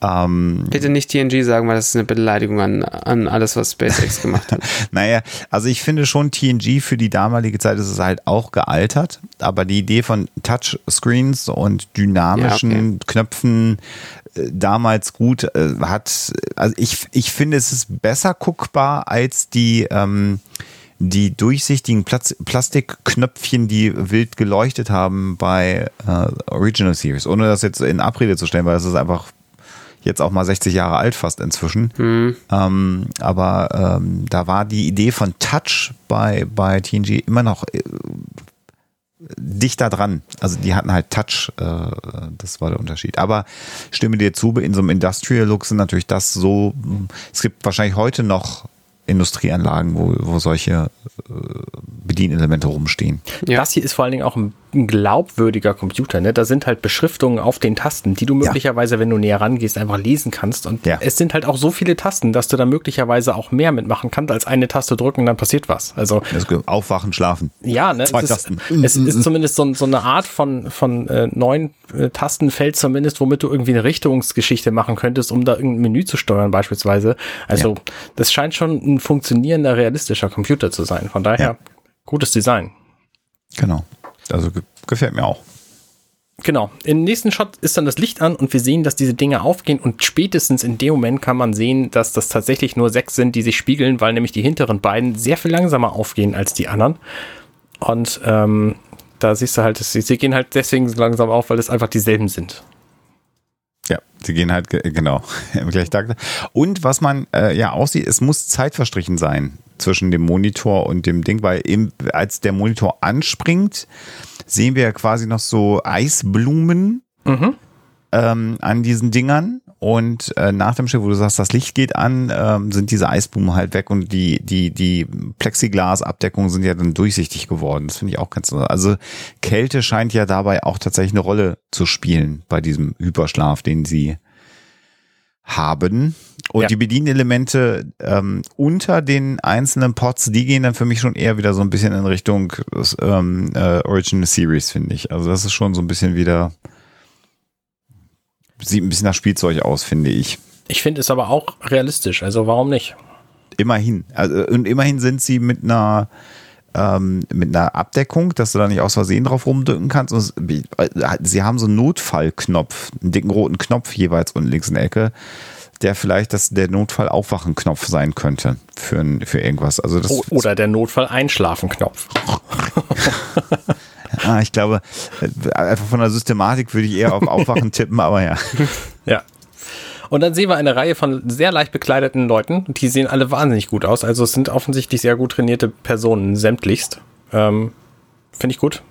ähm, Bitte nicht TNG sagen, weil das ist eine Beleidigung an, an alles, was SpaceX [LAUGHS] gemacht hat. naja, also ich finde schon TNG für die damalige Zeit ist es halt auch gealtert, aber die Idee von Touchscreens und dynamischen ja, okay. Knöpfen äh, damals gut äh, hat, also ich, ich finde es ist besser guckbar als die, ähm, die durchsichtigen Plaz Plastikknöpfchen, die wild geleuchtet haben bei äh, Original Series. Ohne das jetzt in Abrede zu stellen, weil das ist einfach jetzt auch mal 60 Jahre alt fast inzwischen. Mhm. Ähm, aber ähm, da war die Idee von Touch bei, bei TNG immer noch äh, dichter dran. Also die hatten halt Touch, äh, das war der Unterschied. Aber stimme dir zu, in so einem Industrial Look sind natürlich das so, es gibt wahrscheinlich heute noch Industrieanlagen, wo, wo solche äh, Bedienelemente rumstehen. Ja. Das hier ist vor allen Dingen auch ein, ein glaubwürdiger Computer. Ne? Da sind halt Beschriftungen auf den Tasten, die du möglicherweise, ja. wenn du näher rangehst, einfach lesen kannst. Und ja. es sind halt auch so viele Tasten, dass du da möglicherweise auch mehr mitmachen kannst, als eine Taste drücken dann passiert was. Also aufwachen, schlafen. Ja, ne? Zwei es Tasten. Ist, es ist zumindest so, so eine Art von, von äh, neun äh, Tastenfeld zumindest, womit du irgendwie eine Richtungsgeschichte machen könntest, um da irgendein Menü zu steuern beispielsweise. Also ja. das scheint schon ein funktionierender, realistischer Computer zu sein. Von daher Gutes Design. Genau. Also ge gefällt mir auch. Genau. Im nächsten Shot ist dann das Licht an und wir sehen, dass diese Dinge aufgehen und spätestens in dem Moment kann man sehen, dass das tatsächlich nur sechs sind, die sich spiegeln, weil nämlich die hinteren beiden sehr viel langsamer aufgehen als die anderen. Und ähm, da siehst du halt, sie, sie gehen halt deswegen so langsam auf, weil es einfach dieselben sind. Ja, sie gehen halt genau [LAUGHS] im. Und was man äh, ja aussieht, es muss Zeit verstrichen sein zwischen dem Monitor und dem Ding, weil eben als der Monitor anspringt, sehen wir ja quasi noch so Eisblumen mhm. ähm, an diesen Dingern. Und äh, nach dem Schiff, wo du sagst, das Licht geht an, ähm, sind diese Eisblumen halt weg und die, die, die Plexiglasabdeckungen sind ja dann durchsichtig geworden. Das finde ich auch ganz Also Kälte scheint ja dabei auch tatsächlich eine Rolle zu spielen bei diesem Hyperschlaf, den sie haben. Und ja. die Bedienelemente ähm, unter den einzelnen Pods, die gehen dann für mich schon eher wieder so ein bisschen in Richtung ähm, äh, Original Series, finde ich. Also das ist schon so ein bisschen wieder, sieht ein bisschen nach Spielzeug aus, finde ich. Ich finde es aber auch realistisch, also warum nicht? Immerhin. Also, und immerhin sind sie mit einer ähm, mit einer Abdeckung, dass du da nicht aus Versehen drauf rumdrücken kannst. Und sie haben so einen Notfallknopf, einen dicken roten Knopf jeweils unten links in der Ecke, der vielleicht das, der Notfall-Aufwachen-Knopf sein könnte für, für irgendwas. Also das Oder der Notfall-Einschlafen-Knopf. [LAUGHS] ah, ich glaube, äh, einfach von der Systematik würde ich eher auf Aufwachen [LAUGHS] tippen, aber ja. Ja, und dann sehen wir eine Reihe von sehr leicht bekleideten Leuten. Die sehen alle wahnsinnig gut aus. Also es sind offensichtlich sehr gut trainierte Personen, sämtlichst. Ähm, Finde ich gut.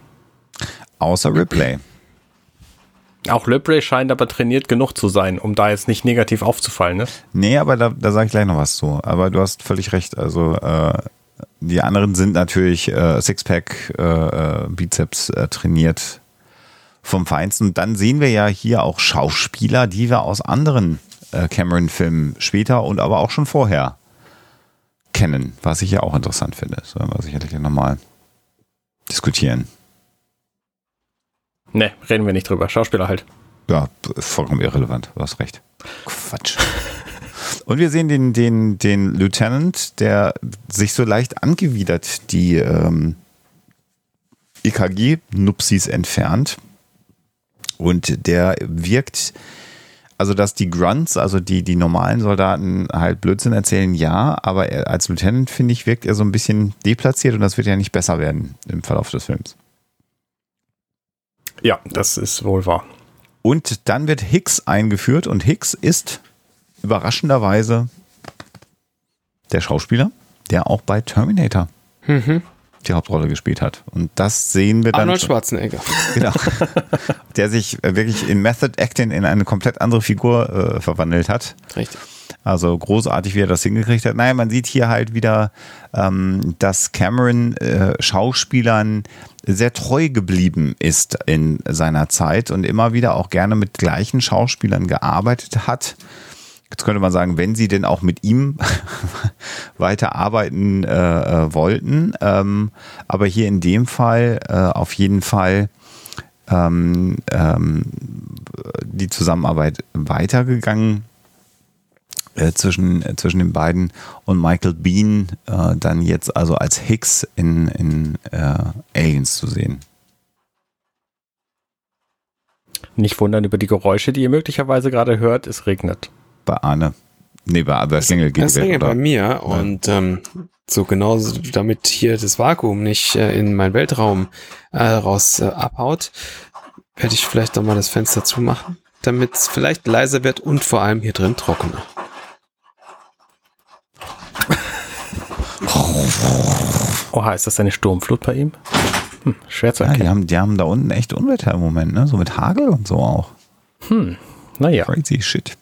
Außer Ripley. Auch Ripley scheint aber trainiert genug zu sein, um da jetzt nicht negativ aufzufallen, ne? Nee, aber da, da sage ich gleich noch was zu. Aber du hast völlig recht. Also äh, die anderen sind natürlich äh, Sixpack, äh, äh Bizeps äh, trainiert vom Feinsten. Und dann sehen wir ja hier auch Schauspieler, die wir aus anderen äh, Cameron-Filmen später und aber auch schon vorher kennen, was ich ja auch interessant finde. Das werden wir sicherlich nochmal diskutieren. Ne, reden wir nicht drüber. Schauspieler halt. Ja, vollkommen irrelevant. Du hast recht. Quatsch. [LAUGHS] Und wir sehen den, den, den Lieutenant, der sich so leicht angewidert die ähm, EKG-Nupsis entfernt. Und der wirkt, also dass die Grunts, also die, die normalen Soldaten halt Blödsinn erzählen, ja, aber er, als Lieutenant, finde ich, wirkt er so ein bisschen deplatziert und das wird ja nicht besser werden im Verlauf des Films. Ja, das ist wohl wahr. Und dann wird Hicks eingeführt und Hicks ist überraschenderweise der Schauspieler, der auch bei Terminator mhm. Die Hauptrolle gespielt hat. Und das sehen wir dann. Arnold Schwarzenegger. Genau. [LAUGHS] Der sich wirklich in Method Acting in eine komplett andere Figur äh, verwandelt hat. Richtig. Also großartig, wie er das hingekriegt hat. Naja, man sieht hier halt wieder, ähm, dass Cameron äh, Schauspielern sehr treu geblieben ist in seiner Zeit und immer wieder auch gerne mit gleichen Schauspielern gearbeitet hat. Jetzt könnte man sagen, wenn sie denn auch mit ihm [LAUGHS] weiter arbeiten äh, äh, wollten. Ähm, aber hier in dem Fall äh, auf jeden Fall ähm, ähm, die Zusammenarbeit weitergegangen äh, zwischen, äh, zwischen den beiden und Michael Bean äh, dann jetzt also als Hicks in, in äh, Aliens zu sehen. Nicht wundern über die Geräusche, die ihr möglicherweise gerade hört, es regnet. Bei Arne. Nee, bei, bei Single geht es. Das bei mir ja. und ähm, so genauso, damit hier das Vakuum nicht äh, in meinen Weltraum äh, raus äh, abhaut, werde ich vielleicht doch mal das Fenster zumachen, damit es vielleicht leiser wird und vor allem hier drin trockener. Oha, ist das eine Sturmflut bei ihm? Hm, schwer zu erkennen. Ja, die haben, die haben da unten echt Unwetter im Moment, ne? So mit Hagel und so auch. Hm, naja. Crazy shit.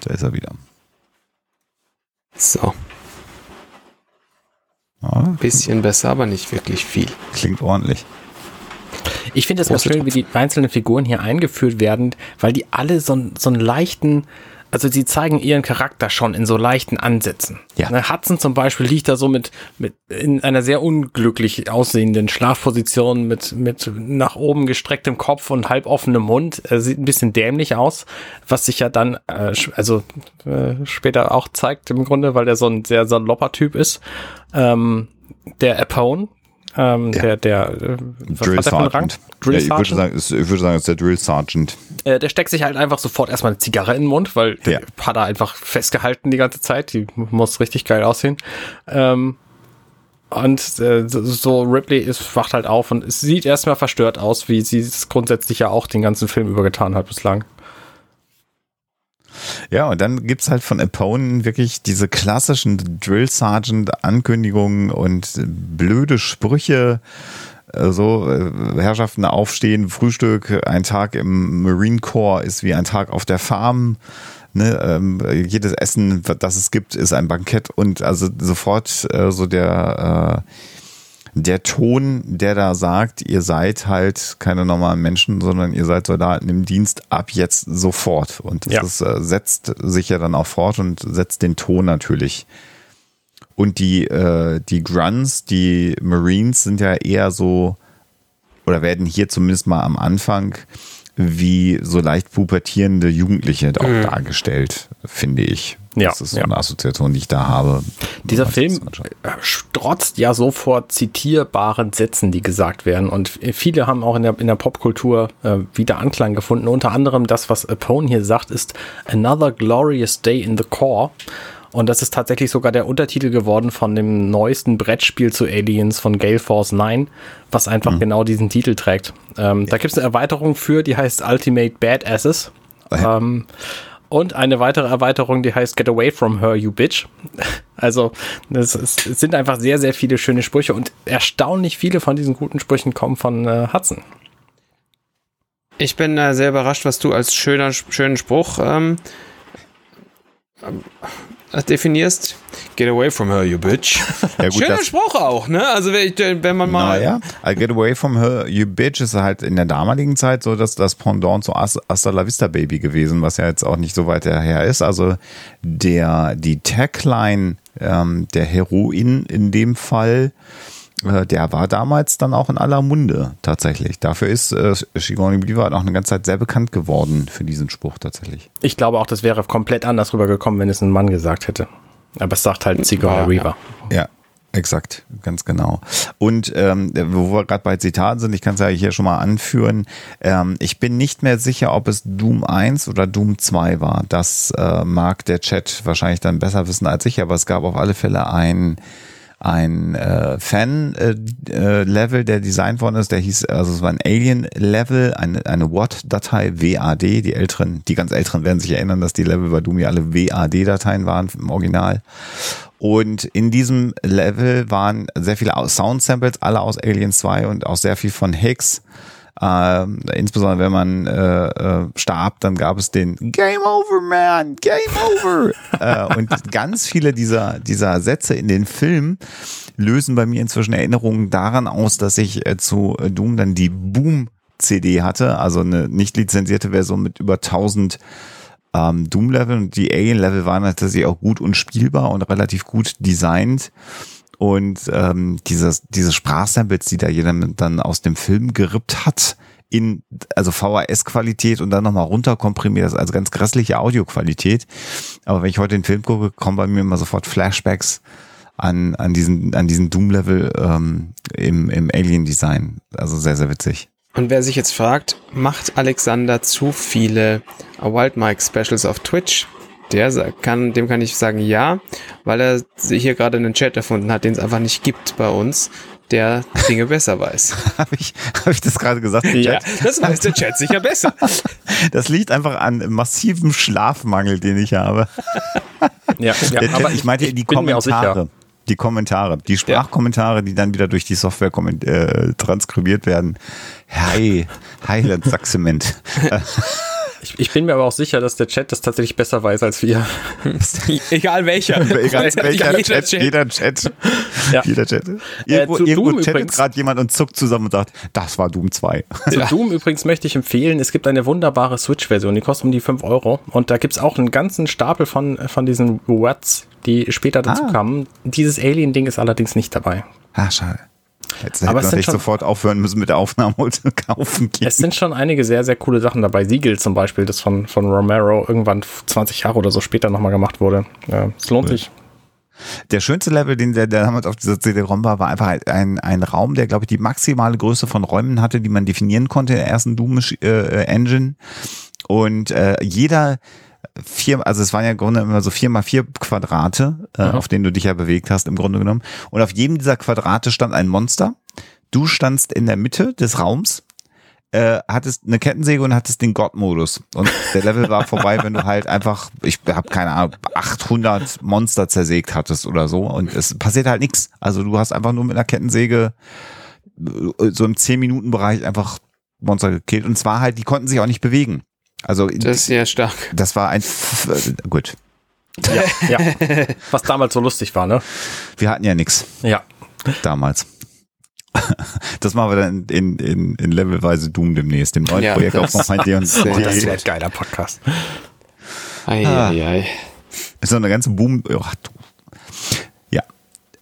Da ist er wieder. So. Ja, Bisschen besser, aber nicht wirklich viel. Klingt ordentlich. Ich finde es ganz schön, wie die einzelnen Figuren hier eingeführt werden, weil die alle so, so einen leichten also sie zeigen ihren Charakter schon in so leichten Ansätzen. Ja. Ne, Hudson zum Beispiel liegt da so mit, mit in einer sehr unglücklich aussehenden Schlafposition mit, mit nach oben gestrecktem Kopf und halb offenem Mund. Er sieht ein bisschen dämlich aus, was sich ja dann, äh, also äh, später auch zeigt im Grunde, weil der so ein sehr salopper Typ ist. Ähm, der Apone, ähm, ja. Der, der, äh, Drill Sergeant. Drill ja, ich, würde sagen, ich würde sagen, es ist der Drill Sergeant. Äh, der steckt sich halt einfach sofort erstmal eine Zigarre in den Mund, weil ja. der hat er einfach festgehalten die ganze Zeit. Die muss richtig geil aussehen. Ähm, und äh, so Ripley ist, wacht halt auf und es sieht erstmal verstört aus, wie sie es grundsätzlich ja auch den ganzen Film übergetan hat bislang. Ja, und dann gibt es halt von Apone wirklich diese klassischen Drill Sergeant-Ankündigungen und blöde Sprüche. Äh, so, äh, Herrschaften aufstehen, Frühstück, ein Tag im Marine Corps ist wie ein Tag auf der Farm. Ne, ähm, jedes Essen, das es gibt, ist ein Bankett und also sofort äh, so der äh, der Ton, der da sagt, ihr seid halt keine normalen Menschen, sondern ihr seid Soldaten im Dienst ab jetzt sofort. Und das ja. ist, äh, setzt sich ja dann auch fort und setzt den Ton natürlich. Und die, äh, die Grunts, die Marines sind ja eher so, oder werden hier zumindest mal am Anfang wie so leicht pubertierende Jugendliche auch mhm. dargestellt, finde ich. Ja, das ist so ja. eine Assoziation, die ich da habe. Dieser Film strotzt ja so vor zitierbaren Sätzen, die gesagt werden. Und viele haben auch in der, in der Popkultur äh, wieder Anklang gefunden. Unter anderem das, was Apone hier sagt, ist Another Glorious Day in the Core. Und das ist tatsächlich sogar der Untertitel geworden von dem neuesten Brettspiel zu Aliens von Gale Force 9, was einfach mhm. genau diesen Titel trägt. Ähm, ja. Da gibt es eine Erweiterung für, die heißt Ultimate Badasses. Oh ja. ähm, und eine weitere Erweiterung, die heißt Get Away from Her, You Bitch. [LAUGHS] Also es, sind einfach sehr, sehr viele schöne Sprüche und erstaunlich viele von diesen guten Sprüchen kommen von äh, Hudson. Ich bin äh, sehr überrascht, was du als schöner, schönen Spruch ähm, äh, definierst. Get away from her, you bitch. [LAUGHS] Ja, gut, Schöner Spruch auch, ne? Also wenn man mal. Naja, get away from her, you bitch ist halt in der damaligen Zeit so, dass das Pendant zu Hasta la Vista Baby gewesen, was ja jetzt auch nicht so weit her ist. Also der, die Tagline ähm, der Heroin in dem Fall äh, der war damals dann auch in aller Munde tatsächlich. Dafür ist äh, Sigourney Weaver auch eine ganze Zeit sehr bekannt geworden für diesen Spruch tatsächlich. Ich glaube auch, das wäre komplett anders rübergekommen, wenn es ein Mann gesagt hätte. Aber es sagt halt Sigourney ja, Weaver. Ja. Exakt, ganz genau. Und ähm, wo wir gerade bei Zitaten sind, ich kann es ja hier schon mal anführen, ähm, ich bin nicht mehr sicher, ob es Doom 1 oder Doom 2 war. Das äh, mag der Chat wahrscheinlich dann besser wissen als ich, aber es gab auf alle Fälle ein ein äh, Fan-Level, äh, äh, der designt worden ist, der hieß, also es war ein Alien-Level, eine, eine WAD-Datei, WAD, die älteren, die ganz älteren werden sich erinnern, dass die Level bei Doom ja alle WAD-Dateien waren im Original. Und in diesem Level waren sehr viele Sound-Samples, alle aus Alien 2 und auch sehr viel von Higgs. Äh, insbesondere wenn man äh, äh, starb, dann gab es den Game Over, Man, Game Over. [LAUGHS] äh, und ganz viele dieser, dieser Sätze in den Filmen lösen bei mir inzwischen Erinnerungen daran aus, dass ich äh, zu Doom dann die Boom CD hatte, also eine nicht lizenzierte Version mit über 1000 ähm, Doom-Level und die Alien-Level waren tatsächlich auch gut und spielbar und relativ gut designt. Und ähm, dieses, diese Sprachsamples, die da jeder dann aus dem Film gerippt hat, in also VHS-Qualität und dann nochmal runterkomprimiert, also ganz grässliche Audioqualität. Aber wenn ich heute den Film gucke, kommen bei mir immer sofort Flashbacks an, an diesen, an diesen Doom-Level ähm, im, im Alien-Design. Also sehr, sehr witzig. Und wer sich jetzt fragt, macht Alexander zu viele Wild Mike Specials auf Twitch? Der kann, dem kann ich sagen ja, weil er hier gerade einen Chat erfunden hat, den es einfach nicht gibt bei uns, der Dinge besser weiß. [LAUGHS] Habe ich, hab ich das gerade gesagt? Ja, das weiß der Chat sicher besser. [LAUGHS] das liegt einfach an massivem Schlafmangel, den ich habe. [LAUGHS] ja, ja Chat, aber ich meinte die Kommentare. Die Kommentare, die Sprachkommentare, die dann wieder durch die Software äh, transkribiert werden. Hi, Highland Saxement. Ich, ich, bin mir aber auch sicher, dass der Chat das tatsächlich besser weiß als wir. [LAUGHS] Egal welcher. [LAUGHS] Egal welcher jeder Chat, Chat. Jeder Chat. Ja. Jeder Chat. Irgendwo, äh, irgendwo chattet gerade jemand und zuckt zusammen und sagt, das war Doom 2. Zu ja. Doom übrigens möchte ich empfehlen, es gibt eine wunderbare Switch-Version, die kostet um die 5 Euro. Und da gibt es auch einen ganzen Stapel von, von diesen Words, die später dazu ah. kamen. Dieses Alien-Ding ist allerdings nicht dabei. Ah, schade. Jetzt es sind schon, sofort aufhören müssen mit der Aufnahme und [LAUGHS] kaufen gehen. Es sind schon einige sehr, sehr coole Sachen dabei. Siegel zum Beispiel, das von, von Romero irgendwann 20 Jahre oder so später nochmal gemacht wurde. Ja, es lohnt cool. sich. Der schönste Level, den der damals auf dieser CD-ROM war, war einfach ein, ein Raum, der, glaube ich, die maximale Größe von Räumen hatte, die man definieren konnte in der ersten Doom-Engine. Äh, und äh, jeder vier, also es waren ja im Grunde immer so vier mal vier Quadrate, äh, auf denen du dich ja bewegt hast, im Grunde genommen. Und auf jedem dieser Quadrate stand ein Monster. Du standst in der Mitte des Raums, äh, hattest eine Kettensäge und hattest den God-Modus. Und der Level war vorbei, wenn du halt einfach, ich habe keine Ahnung, 800 Monster zersägt hattest oder so. Und es passiert halt nichts. Also du hast einfach nur mit einer Kettensäge äh, so im 10-Minuten-Bereich einfach Monster gekillt. Und zwar halt, die konnten sich auch nicht bewegen. Also das ist sehr stark. Das war ein gut. Ja, ja. [LAUGHS] Was damals so lustig war, ne? Wir hatten ja nichts. Ja. Damals. [LAUGHS] Das machen wir dann in, in, in Levelweise Doom demnächst, dem neuen ja, Projekt auf [LAUGHS] Das wäre ein geiler Podcast. Ei, ah. ei, ei. Ist so eine ganze Boom. Oh,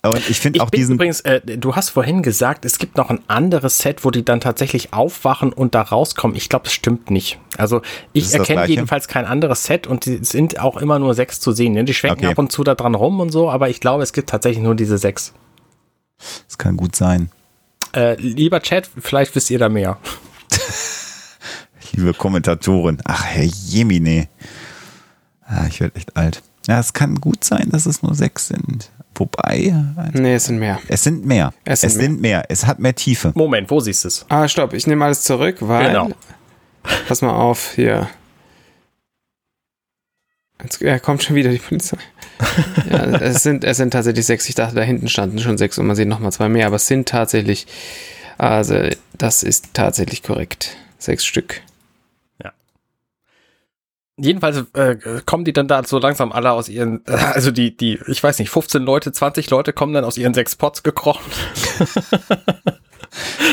und ich finde auch diesen. Übrigens, äh, du hast vorhin gesagt, es gibt noch ein anderes Set, wo die dann tatsächlich aufwachen und da rauskommen. Ich glaube, das stimmt nicht. Also ich erkenne jedenfalls kein anderes Set und die sind auch immer nur sechs zu sehen. Die schwenken okay. ab und zu da dran rum und so, aber ich glaube, es gibt tatsächlich nur diese sechs. Das kann gut sein. Äh, lieber Chat, vielleicht wisst ihr da mehr. [LAUGHS] Liebe Kommentatoren. Ach, Herr Jemine. Ah, ich werde echt alt. Ja, es kann gut sein, dass es nur sechs sind. Wobei. Nee, es sind mehr. Es sind mehr. Es sind, es sind mehr. mehr. Es hat mehr Tiefe. Moment, wo siehst du es? Ah, stopp. Ich nehme alles zurück, weil. Genau. Pass mal auf, hier. Jetzt ja, kommt schon wieder die Polizei. [LAUGHS] ja, es sind, es sind tatsächlich sechs. Ich dachte, da hinten standen schon sechs und man sieht nochmal zwei mehr, aber es sind tatsächlich, also das ist tatsächlich korrekt. Sechs Stück jedenfalls äh, kommen die dann da so langsam alle aus ihren, äh, also die, die, ich weiß nicht, 15 Leute, 20 Leute kommen dann aus ihren sechs Pots gekrochen. [LAUGHS]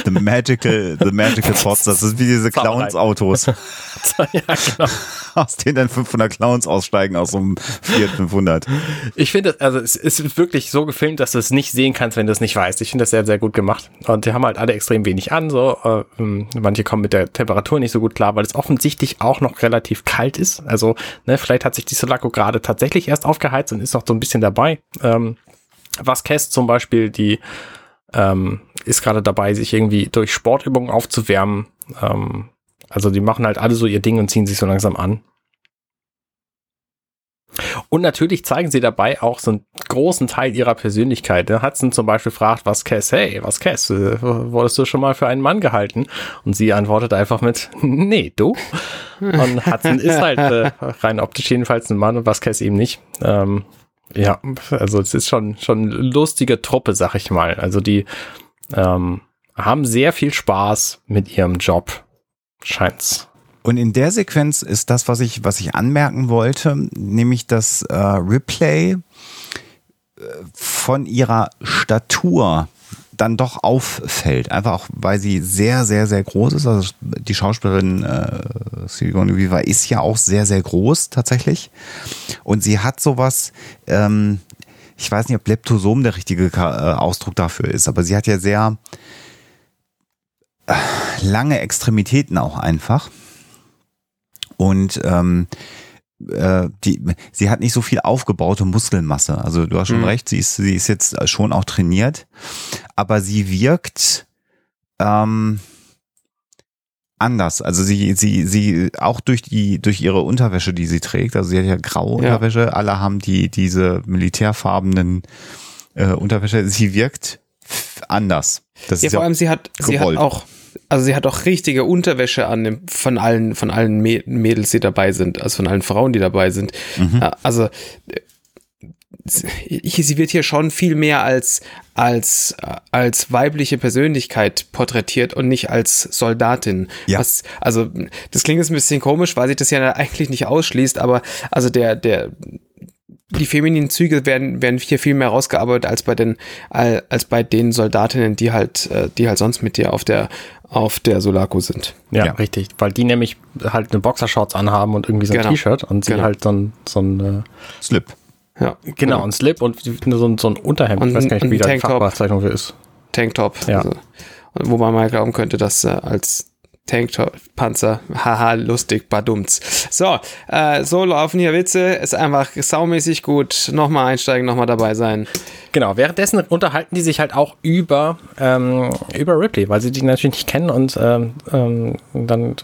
The Magical, The Magical Pots, das ist wie diese Clowns-Autos. [LAUGHS] ja, genau. Aus denen dann 500 Clowns aussteigen aus so einem Fiat 500. Ich finde, also es ist wirklich so gefilmt, dass du es nicht sehen kannst, wenn du es nicht weißt. Ich finde das sehr, sehr gut gemacht. Und die haben halt alle extrem wenig an, so. Äh, ähm, manche kommen mit der Temperatur nicht so gut klar, weil es offensichtlich auch noch relativ kalt ist. Also, ne, vielleicht hat sich die Solaco gerade tatsächlich erst aufgeheizt und ist noch so ein bisschen dabei. Ähm, was Kest zum Beispiel die ähm, ist gerade dabei, sich irgendwie durch Sportübungen aufzuwärmen. Ähm, also die machen halt alle so ihr Ding und ziehen sich so langsam an. Und natürlich zeigen sie dabei auch so einen großen Teil ihrer Persönlichkeit. Hudson zum Beispiel fragt, was Cass, hey, was Cass, äh, wurdest du schon mal für einen Mann gehalten? Und sie antwortet einfach mit, nee, du? Und Hudson ist halt äh, [LAUGHS] rein optisch jedenfalls ein Mann und was Cass eben nicht. Ähm, ja, also es ist schon, schon lustige Truppe, sag ich mal. Also die ähm, haben sehr viel Spaß mit ihrem Job, scheint's. Und in der Sequenz ist das, was ich, was ich anmerken wollte, nämlich dass äh, Ripley äh, von ihrer Statur dann doch auffällt. Einfach auch, weil sie sehr, sehr, sehr groß ist. Also die Schauspielerin äh, Sigourney Weaver ist ja auch sehr, sehr groß tatsächlich. Und sie hat sowas, ähm, ich weiß nicht, ob Leptosom der richtige äh, Ausdruck dafür ist, aber sie hat ja sehr äh, lange Extremitäten auch einfach. Und ähm, äh, die, sie hat nicht so viel aufgebaute Muskelmasse. Also du hast schon mhm. recht, sie ist, sie ist jetzt schon auch trainiert, aber sie wirkt ähm, anders. Also sie, sie, sie, auch durch die, durch ihre Unterwäsche, die sie trägt, also sie hat ja graue ja. Unterwäsche, alle haben die, diese militärfarbenen äh, Unterwäsche, sie wirkt anders. Das ja, vor allem sie hat, gewollt. sie hat auch, also sie hat auch richtige Unterwäsche an von allen, von allen Mädels, die dabei sind, also von allen Frauen, die dabei sind. Mhm. Äh, also sie wird hier schon viel mehr als, als, als weibliche Persönlichkeit porträtiert und nicht als Soldatin. Ja. Was, also, das klingt jetzt ein bisschen komisch, weil sich das ja eigentlich nicht ausschließt, aber also der, der, die femininen Züge werden, werden hier viel mehr rausgearbeitet als bei den, als bei den Soldatinnen, die halt, äh, die halt sonst mit dir auf der, auf der Solaco sind. Ja, ja, richtig, weil die nämlich halt eine Boxershorts anhaben und irgendwie so ein genau. T-Shirt und sie genau. halt so ein, so ein äh, Slip. Ja. Genau, ein Slip und so ein, so ein Unterhemd. Und ich weiß gar nicht, wie da die Fachbezeichnung für ist. Tanktop. Ja. Also, wo man mal glauben könnte, dass äh, als Tank-Panzer. [LAUGHS] Haha, lustig, badumts. So, äh, so laufen hier Witze. Ist einfach saumäßig gut. Nochmal einsteigen, nochmal dabei sein. Genau, währenddessen unterhalten die sich halt auch über, ähm, über Ripley, weil sie die natürlich nicht kennen und ähm, ähm, dann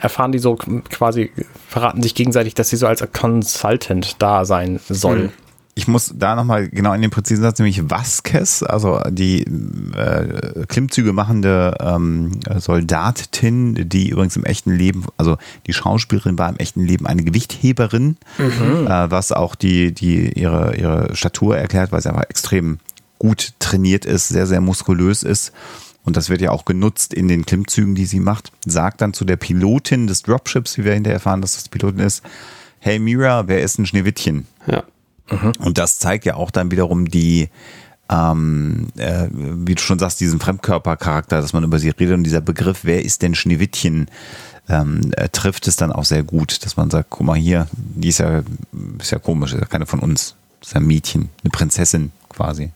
erfahren die so quasi, verraten sich gegenseitig, dass sie so als Consultant da sein soll. Mhm ich muss da nochmal genau in den präzisen Satz, nämlich Vasquez, also die äh, Klimmzüge machende ähm, Soldatin, die übrigens im echten Leben, also die Schauspielerin war im echten Leben eine Gewichtheberin, mhm. äh, was auch die, die ihre, ihre Statur erklärt, weil sie einfach extrem gut trainiert ist, sehr, sehr muskulös ist. Und das wird ja auch genutzt in den Klimmzügen, die sie macht. Sagt dann zu der Pilotin des Dropships, wie wir hinterher erfahren, dass das die Pilotin ist, hey Mira, wer ist ein Schneewittchen? Ja. Mhm. Und das zeigt ja auch dann wiederum die, ähm, äh, wie du schon sagst, diesen Fremdkörpercharakter, dass man über sie redet und dieser Begriff, wer ist denn Schneewittchen, ähm, äh, trifft es dann auch sehr gut, dass man sagt, guck mal hier, die ist ja, ist ja komisch, ist ja keine von uns, ist ja ein Mädchen, eine Prinzessin quasi.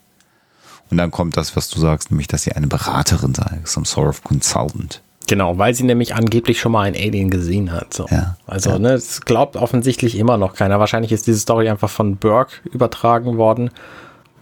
Und dann kommt das, was du sagst, nämlich, dass sie eine Beraterin sei, some sort of consultant. Genau, weil sie nämlich angeblich schon mal ein Alien gesehen hat. So. Ja, also, ja. ne, es glaubt offensichtlich immer noch keiner. Wahrscheinlich ist diese Story einfach von Burke übertragen worden,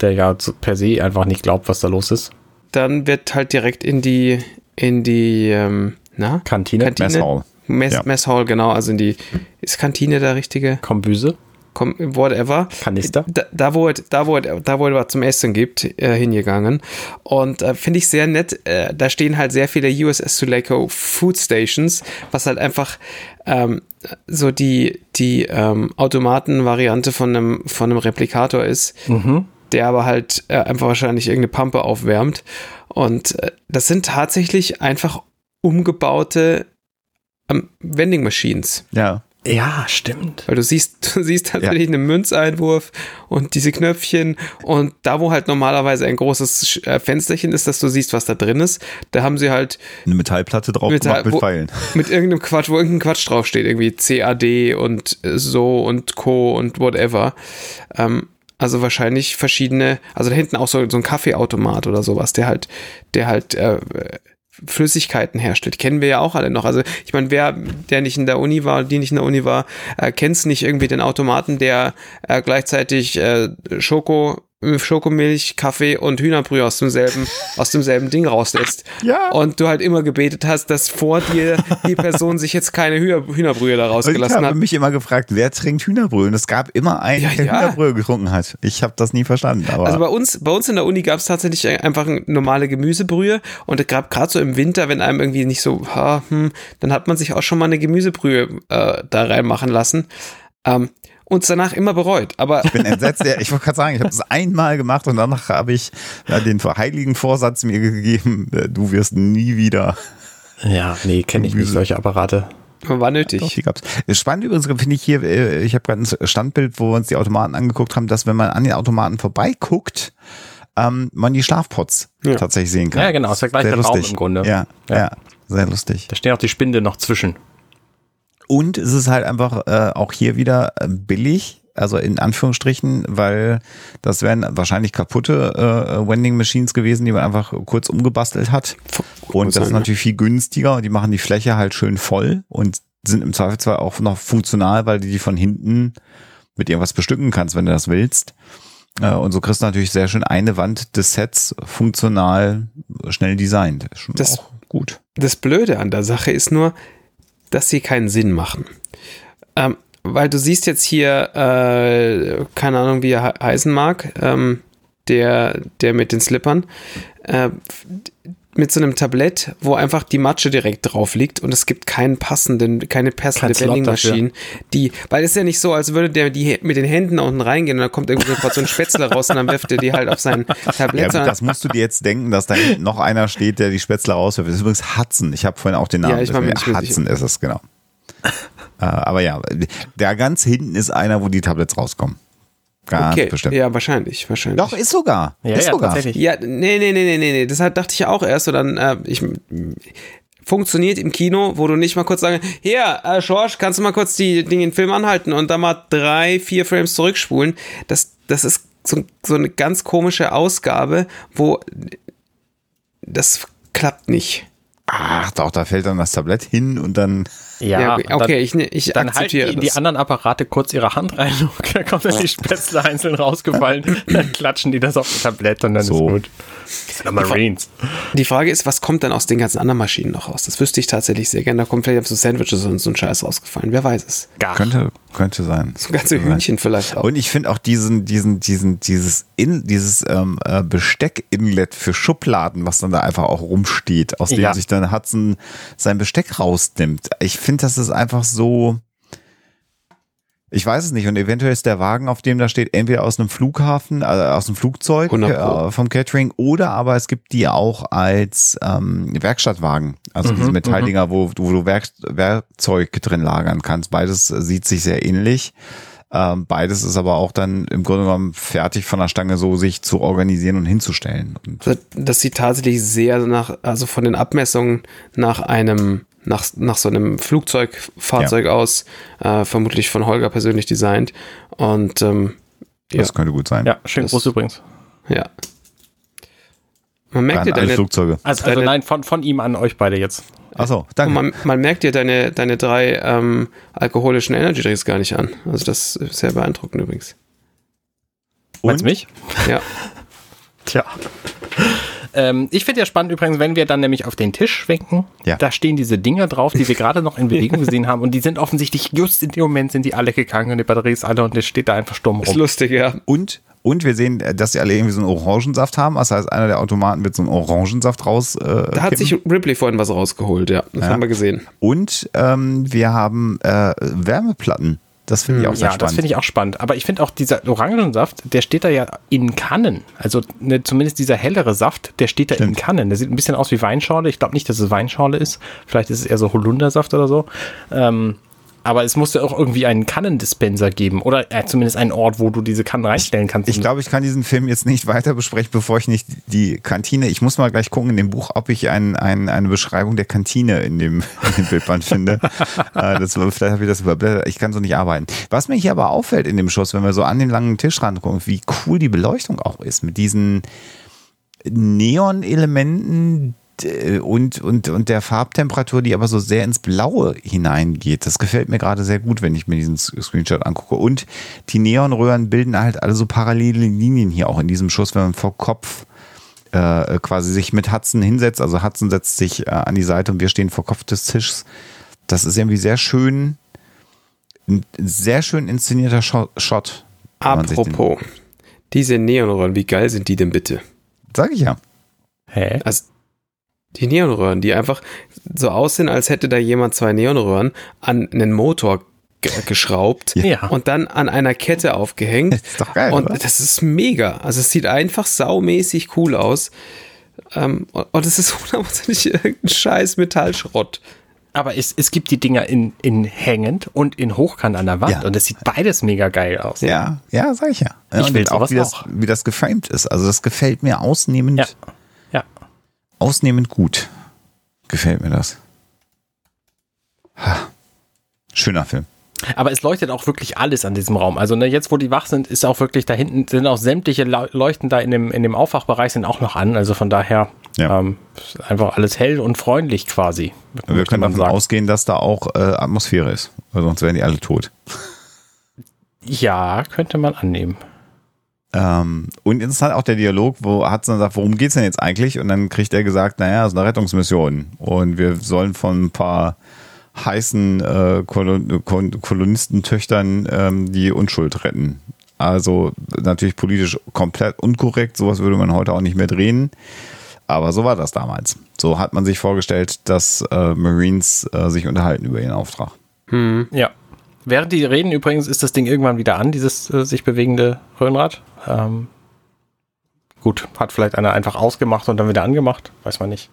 der ja per se einfach nicht glaubt, was da los ist. Dann wird halt direkt in die, in die, ähm, na? Kantine. Kantine. Messhall. Mess, ja. Messhall, genau. Also in die, ist Kantine der richtige? Kombüse whatever. Kanister. Da, da, wo es, da, wo es, da, wo es was zum Essen gibt, äh, hingegangen. Und äh, finde ich sehr nett. Äh, da stehen halt sehr viele USS Sulaco Food Stations, was halt einfach ähm, so die, die ähm, Automaten-Variante von einem, von einem Replikator ist. Mhm. Der aber halt äh, einfach wahrscheinlich irgendeine Pampe aufwärmt. Und äh, das sind tatsächlich einfach umgebaute ähm, Vending Machines. Ja. Ja, stimmt. Weil du siehst, [LAUGHS] du siehst tatsächlich ja. einen Münzeinwurf und diese Knöpfchen und da, wo halt normalerweise ein großes äh, Fensterchen ist, dass du siehst, was da drin ist, da haben sie halt eine Metallplatte drauf Metall, gemacht mit Pfeilen. [LAUGHS] Mit irgendeinem Quatsch, wo irgendein Quatsch draufsteht, irgendwie CAD und so und Co. und whatever. Ähm, also wahrscheinlich verschiedene, also da hinten auch so, so ein Kaffeeautomat oder sowas, der halt, der halt äh, Flüssigkeiten herstellt. Kennen wir ja auch alle noch. Also ich meine, wer, der nicht in der Uni war, die nicht in der Uni war, äh, kennt nicht irgendwie den Automaten, der äh, gleichzeitig äh, Schoko Schokomilch, Kaffee und Hühnerbrühe aus demselben, aus demselben Ding rauslässt. Ja. Und du halt immer gebetet hast, dass vor dir die Person sich jetzt keine Hühner, Hühnerbrühe da rausgelassen hat. Ich habe mich immer gefragt, wer trinkt Hühnerbrühe? Und es gab immer einen, ja, der ja. Hühnerbrühe getrunken hat. Ich habe das nie verstanden. Aber also bei uns, bei uns in der Uni gab es tatsächlich einfach eine normale Gemüsebrühe und gerade so im Winter, wenn einem irgendwie nicht so, ha, hm, dann hat man sich auch schon mal eine Gemüsebrühe äh, da reinmachen lassen. Ähm, und danach immer bereut. Aber ich bin entsetzt. ich wollte gerade sagen, ich habe es einmal gemacht und danach habe ich ja, den heiligen Vorsatz mir gegeben, äh, du wirst nie wieder. Ja, nee, kenne ich nicht solche Apparate. War nötig. Doch, die gab's. Spannend übrigens finde ich hier, äh, ich habe gerade ein Standbild, wo wir uns die Automaten angeguckt haben, dass wenn man an den Automaten vorbeiguckt, ähm, man die Schlafpots ja. tatsächlich sehen kann. Ja, genau, ist der gleiche Raum im Grunde. Ja, ja, ja, sehr lustig. Da steht auch die Spinde noch zwischen. Und es ist halt einfach äh, auch hier wieder äh, billig, also in Anführungsstrichen, weil das wären wahrscheinlich kaputte äh, Wending Machines gewesen, die man einfach kurz umgebastelt hat. Und das ist natürlich viel günstiger. Die machen die Fläche halt schön voll und sind im Zweifelsfall auch noch funktional, weil du die von hinten mit irgendwas bestücken kannst, wenn du das willst. Äh, und so kriegst du natürlich sehr schön eine Wand des Sets funktional schnell designt. Schon das, auch gut. Das Blöde an der Sache ist nur, dass sie keinen Sinn machen. Ähm, weil du siehst jetzt hier, äh, keine Ahnung, wie er heißen mag, ähm, der, der mit den Slippern, äh, mit so einem Tablett, wo einfach die Matsche direkt drauf liegt und es gibt keinen passenden, keine passende Kein Vending Machine, die, weil es ist ja nicht so, als würde der die mit den Händen da unten reingehen und dann kommt irgendwie so ein Spätzle raus und dann wirft er die halt auf sein Tablett. Ja, das musst du dir jetzt denken, dass da hinten noch einer steht, der die Spätzle rauswirft. Das ist übrigens Hudson. Ich habe vorhin auch den Namen. Ja, ich war Hudson ist es, genau. äh, aber ja, der ganz hinten ist einer, wo die Tablets rauskommen. Ganz okay. bestimmt. Ja, wahrscheinlich, wahrscheinlich. Doch, ist sogar. Ja, ist ja, sogar. Tatsächlich. Ja, nee, nee, nee, nee, nee, nee. Deshalb dachte ich ja auch erst, so dann, äh, ich, funktioniert im Kino, wo du nicht mal kurz sagen, hier, äh, George, kannst du mal kurz die, den Film anhalten und dann mal drei, vier Frames zurückspulen. Das, das ist so, so eine ganz komische Ausgabe, wo das klappt nicht. Ach, doch, da fällt dann das Tablett hin und dann. Ja, ja okay, dann, ich, ne, ich dann akzeptiere halten die, die anderen Apparate kurz ihre Hand rein [LAUGHS] und dann kommen dann die Spätzle einzeln rausgefallen, dann [CLEARS THROAT] klatschen die das auf das Tablett und dann so. ist gut. Das sind Marines. Die Frage ist, was kommt dann aus den ganzen anderen Maschinen noch raus? Das wüsste ich tatsächlich sehr gerne. Da kommt vielleicht so Sandwiches und so ein Scheiß rausgefallen. Wer weiß es. Gar. Könnte, könnte sein. So ganze Hühnchen vielleicht auch. Und ich finde auch diesen, diesen, diesen, dieses, in, dieses ähm, äh, Besteck-Inlet für Schubladen, was dann da einfach auch rumsteht, aus dem ja. sich dann Hudson sein Besteck rausnimmt. Ich finde, das ist einfach so. Ich weiß es nicht. Und eventuell ist der Wagen, auf dem da steht, entweder aus einem Flughafen, also aus einem Flugzeug äh, vom Catering, oder aber es gibt die auch als ähm, Werkstattwagen. Also mhm, diese Metalldinger, mhm. wo, wo du Werk, Werkzeug drin lagern kannst. Beides sieht sich sehr ähnlich. Ähm, beides ist aber auch dann im Grunde genommen fertig von der Stange so sich zu organisieren und hinzustellen. Und das sieht tatsächlich sehr nach, also von den Abmessungen nach einem nach, nach so einem Flugzeugfahrzeug ja. aus, äh, vermutlich von Holger persönlich designt. Und ähm, das ja. könnte gut sein. Ja, schön groß übrigens. Ja. Man merkt dir deine Flugzeuge. Also, also nein, von, von ihm an euch beide jetzt. Achso, danke. Man, man, merkt dir deine, deine drei ähm, alkoholischen Energy Drinks gar nicht an. Also das ist sehr beeindruckend übrigens. Und mich? Ja. [LAUGHS] Tja. Ähm, ich finde ja spannend übrigens, wenn wir dann nämlich auf den Tisch schwenken, ja. da stehen diese Dinger drauf, die wir gerade noch in Bewegung [LAUGHS] gesehen haben und die sind offensichtlich just in dem Moment sind die alle gegangen und die Batterie ist alle und es steht da einfach stumm rum. Ist lustig, ja. Und und wir sehen, dass sie alle irgendwie so einen Orangensaft haben. Das heißt, einer der Automaten wird so einen Orangensaft raus. Äh, da hat kippen. sich Ripley vorhin was rausgeholt, ja. Das ja. haben wir gesehen. Und ähm, wir haben äh, Wärmeplatten das finde ich auch sehr ja, spannend. Ja, das finde ich auch spannend. Aber ich finde auch dieser Orangensaft, der steht da ja in Kannen. Also ne, zumindest dieser hellere Saft, der steht da Stimmt. in Kannen. Der sieht ein bisschen aus wie Weinschorle. Ich glaube nicht, dass es Weinschorle ist. Vielleicht ist es eher so Holundersaft oder so. Ähm, aber es musste auch irgendwie einen Kannendispenser geben oder äh, zumindest einen Ort, wo du diese Kannen reinstellen kannst. Ich glaube, ich kann diesen Film jetzt nicht weiter besprechen, bevor ich nicht die Kantine. Ich muss mal gleich gucken in dem Buch, ob ich ein, ein, eine Beschreibung der Kantine in dem, [LAUGHS] in dem Bildband finde. [LAUGHS] äh, das, vielleicht habe ich das überblättert. Ich kann so nicht arbeiten. Was mir hier aber auffällt in dem Schuss, wenn wir so an den langen Tisch rangucken, wie cool die Beleuchtung auch ist mit diesen Neon-Elementen, und, und, und der Farbtemperatur, die aber so sehr ins Blaue hineingeht. Das gefällt mir gerade sehr gut, wenn ich mir diesen Screenshot angucke. Und die Neonröhren bilden halt alle so parallele Linien hier auch in diesem Schuss, wenn man vor Kopf äh, quasi sich mit Hudson hinsetzt. Also Hudson setzt sich äh, an die Seite und wir stehen vor Kopf des Tisches. Das ist irgendwie sehr schön, ein sehr schön inszenierter Shot. Apropos, diese Neonröhren, wie geil sind die denn bitte? Sag ich ja. Hä? Also, die Neonröhren, die einfach so aussehen, als hätte da jemand zwei Neonröhren an einen Motor geschraubt [LAUGHS] ja. und dann an einer Kette aufgehängt. Das [LAUGHS] ist doch geil. Und oder? das ist mega. Also es sieht einfach saumäßig cool aus. Ähm, und es ist [LAUGHS] hundertprozentig irgendein scheiß Metallschrott. Aber es, es gibt die Dinger in, in hängend und in hochkant an der Wand ja. und es sieht beides mega geil aus. Ja, ja, sag ich ja. Ich und will auch wie, das, auch. wie das geframed ist. Also das gefällt mir ausnehmend. Ja. Ausnehmend gut. Gefällt mir das. Ha. Schöner Film. Aber es leuchtet auch wirklich alles an diesem Raum. Also ne, jetzt, wo die wach sind, ist auch wirklich da hinten sind auch sämtliche Leuchten da in dem, in dem Aufwachbereich sind auch noch an. Also von daher ja. ähm, einfach alles hell und freundlich quasi. Wir können davon sagen. ausgehen, dass da auch äh, Atmosphäre ist, weil sonst wären die alle tot. Ja, könnte man annehmen. Ähm, und interessant auch der Dialog, wo Hudson sagt, worum geht's denn jetzt eigentlich? Und dann kriegt er gesagt, naja, es ist eine Rettungsmission und wir sollen von ein paar heißen äh, Kolon Kolonistentöchtern ähm, die Unschuld retten. Also natürlich politisch komplett unkorrekt, sowas würde man heute auch nicht mehr drehen. Aber so war das damals. So hat man sich vorgestellt, dass äh, Marines äh, sich unterhalten über ihren Auftrag. Hm. Ja. Während die reden übrigens ist das Ding irgendwann wieder an, dieses äh, sich bewegende Röhrenrad. Ähm, gut, hat vielleicht einer einfach ausgemacht und dann wieder angemacht, weiß man nicht.